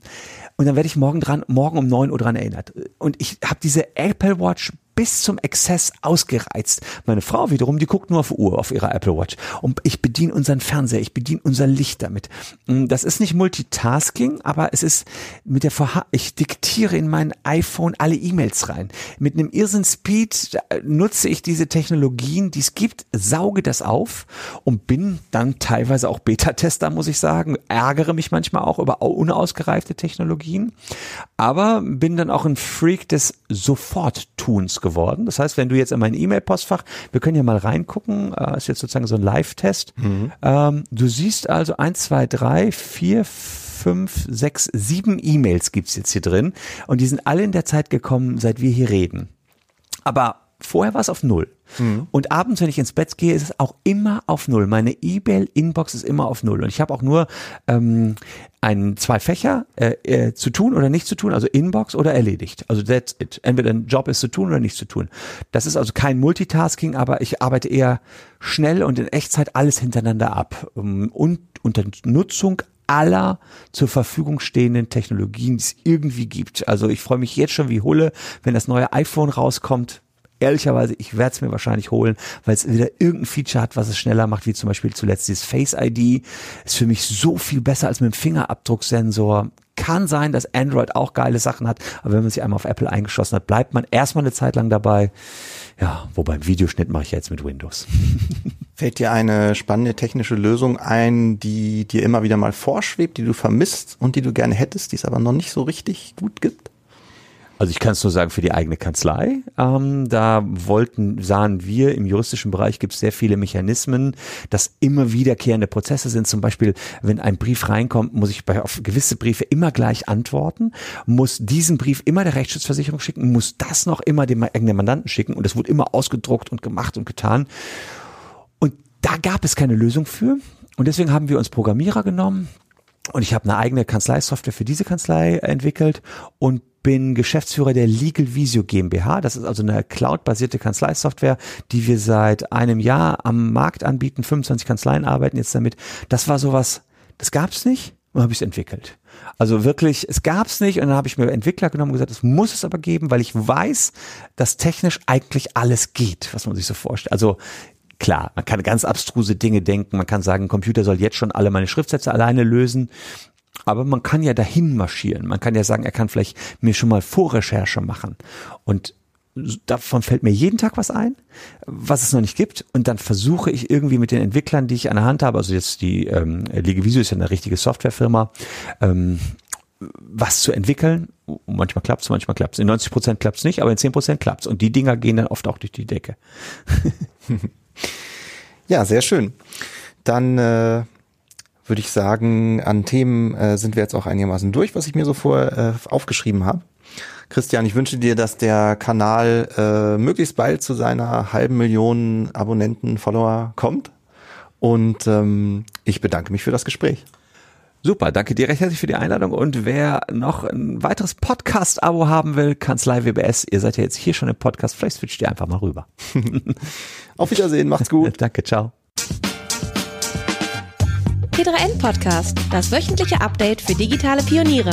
Und dann werde ich morgen dran, morgen um neun Uhr dran erinnert. Und ich habe diese Apple Watch bis zum Exzess ausgereizt. Meine Frau wiederum, die guckt nur auf Uhr, auf ihrer Apple Watch. Und ich bediene unseren Fernseher, ich bediene unser Licht damit. Mm, das ist nicht Multitasking, aber es ist mit der Vorha ich diktiere in mein iPhone alle E-Mails rein. Mit einem Irrsinn Speed nutze ich diese Technologien, die es gibt, sauge das auf und bin dann teilweise auch Beta-Tester, muss ich sagen. Ärgere mich manchmal auch über unausgereifte Technologien, aber bin dann auch ein Freak des Sofort-Tuns geworden. Das heißt, wenn du jetzt in mein E-Mail-Postfach, wir können ja mal reingucken, äh, ist jetzt sozusagen so ein Live-Test. Mhm. Ähm, du siehst also eins, zwei, drei, vier, fünf, sechs, sieben E-Mails gibt's jetzt hier drin und die sind alle in der Zeit gekommen, seit wir hier reden. Aber vorher war es auf Null. Mhm. Und abends, wenn ich ins Bett gehe, ist es auch immer auf Null. Meine E-Mail-Inbox ist immer auf Null. Und ich habe auch nur ähm, ein, zwei Fächer äh, äh, zu tun oder nicht zu tun, also Inbox oder erledigt. Also that's it. Entweder ein Job ist zu tun oder nicht zu tun. Das ist also kein Multitasking, aber ich arbeite eher schnell und in Echtzeit alles hintereinander ab. Ähm, und unter Nutzung aller zur Verfügung stehenden Technologien, die es irgendwie gibt. Also ich freue mich jetzt schon wie Hulle, wenn das neue iPhone rauskommt. Ehrlicherweise, ich werde es mir wahrscheinlich holen, weil es wieder irgendein Feature hat, was es schneller macht, wie zum Beispiel zuletzt dieses Face ID. Ist für mich so viel besser als mit dem Fingerabdrucksensor. Kann sein, dass Android auch geile Sachen hat, aber wenn man sich einmal auf Apple eingeschossen hat, bleibt man erstmal eine Zeit lang dabei. Ja, wobei im Videoschnitt mache ich jetzt mit Windows. Fällt dir eine spannende technische Lösung ein, die dir immer wieder mal vorschwebt, die du vermisst und die du gerne hättest, die es aber noch nicht so richtig gut gibt? Also ich kann es nur sagen für die eigene Kanzlei. Ähm, da wollten, sahen wir im juristischen Bereich gibt es sehr viele Mechanismen, dass immer wiederkehrende Prozesse sind. Zum Beispiel, wenn ein Brief reinkommt, muss ich bei, auf gewisse Briefe immer gleich antworten, muss diesen Brief immer der Rechtsschutzversicherung schicken, muss das noch immer dem eigenen Mandanten schicken und es wurde immer ausgedruckt und gemacht und getan. Und da gab es keine Lösung für. Und deswegen haben wir uns Programmierer genommen, und ich habe eine eigene Kanzleisoftware für diese Kanzlei entwickelt und bin Geschäftsführer der Legal Visio GmbH. Das ist also eine cloud-basierte Kanzleisoftware, die wir seit einem Jahr am Markt anbieten. 25 Kanzleien arbeiten jetzt damit. Das war sowas, das gab's nicht und habe ich es entwickelt. Also wirklich, es gab's nicht und dann habe ich mir Entwickler genommen und gesagt, es muss es aber geben, weil ich weiß, dass technisch eigentlich alles geht, was man sich so vorstellt. Also klar, man kann ganz abstruse Dinge denken, man kann sagen, Computer soll jetzt schon alle meine Schriftsätze alleine lösen. Aber man kann ja dahin marschieren. Man kann ja sagen, er kann vielleicht mir schon mal Vorrecherche machen. Und davon fällt mir jeden Tag was ein, was es noch nicht gibt. Und dann versuche ich irgendwie mit den Entwicklern, die ich an der Hand habe, also jetzt die ähm, Ligevisu ist ja eine richtige Softwarefirma, ähm, was zu entwickeln. Manchmal klappt es, manchmal klappt es. In 90 Prozent klappt es nicht, aber in 10 Prozent klappt es. Und die Dinger gehen dann oft auch durch die Decke. ja, sehr schön. Dann äh, würde ich sagen, an Themen äh, sind wir jetzt auch einigermaßen durch, was ich mir so vorher äh, aufgeschrieben habe. Christian, ich wünsche dir, dass der Kanal äh, möglichst bald zu seiner halben Million Abonnenten, Follower kommt. Und ähm, ich bedanke mich für das Gespräch. Super, danke dir recht herzlich für die Einladung. Und wer noch ein weiteres Podcast-Abo haben will, Kanzlei WBS, ihr seid ja jetzt hier schon im Podcast, vielleicht switcht ihr einfach mal rüber. Auf Wiedersehen, macht's gut. danke, ciao. T3N Podcast, das wöchentliche Update für digitale Pioniere.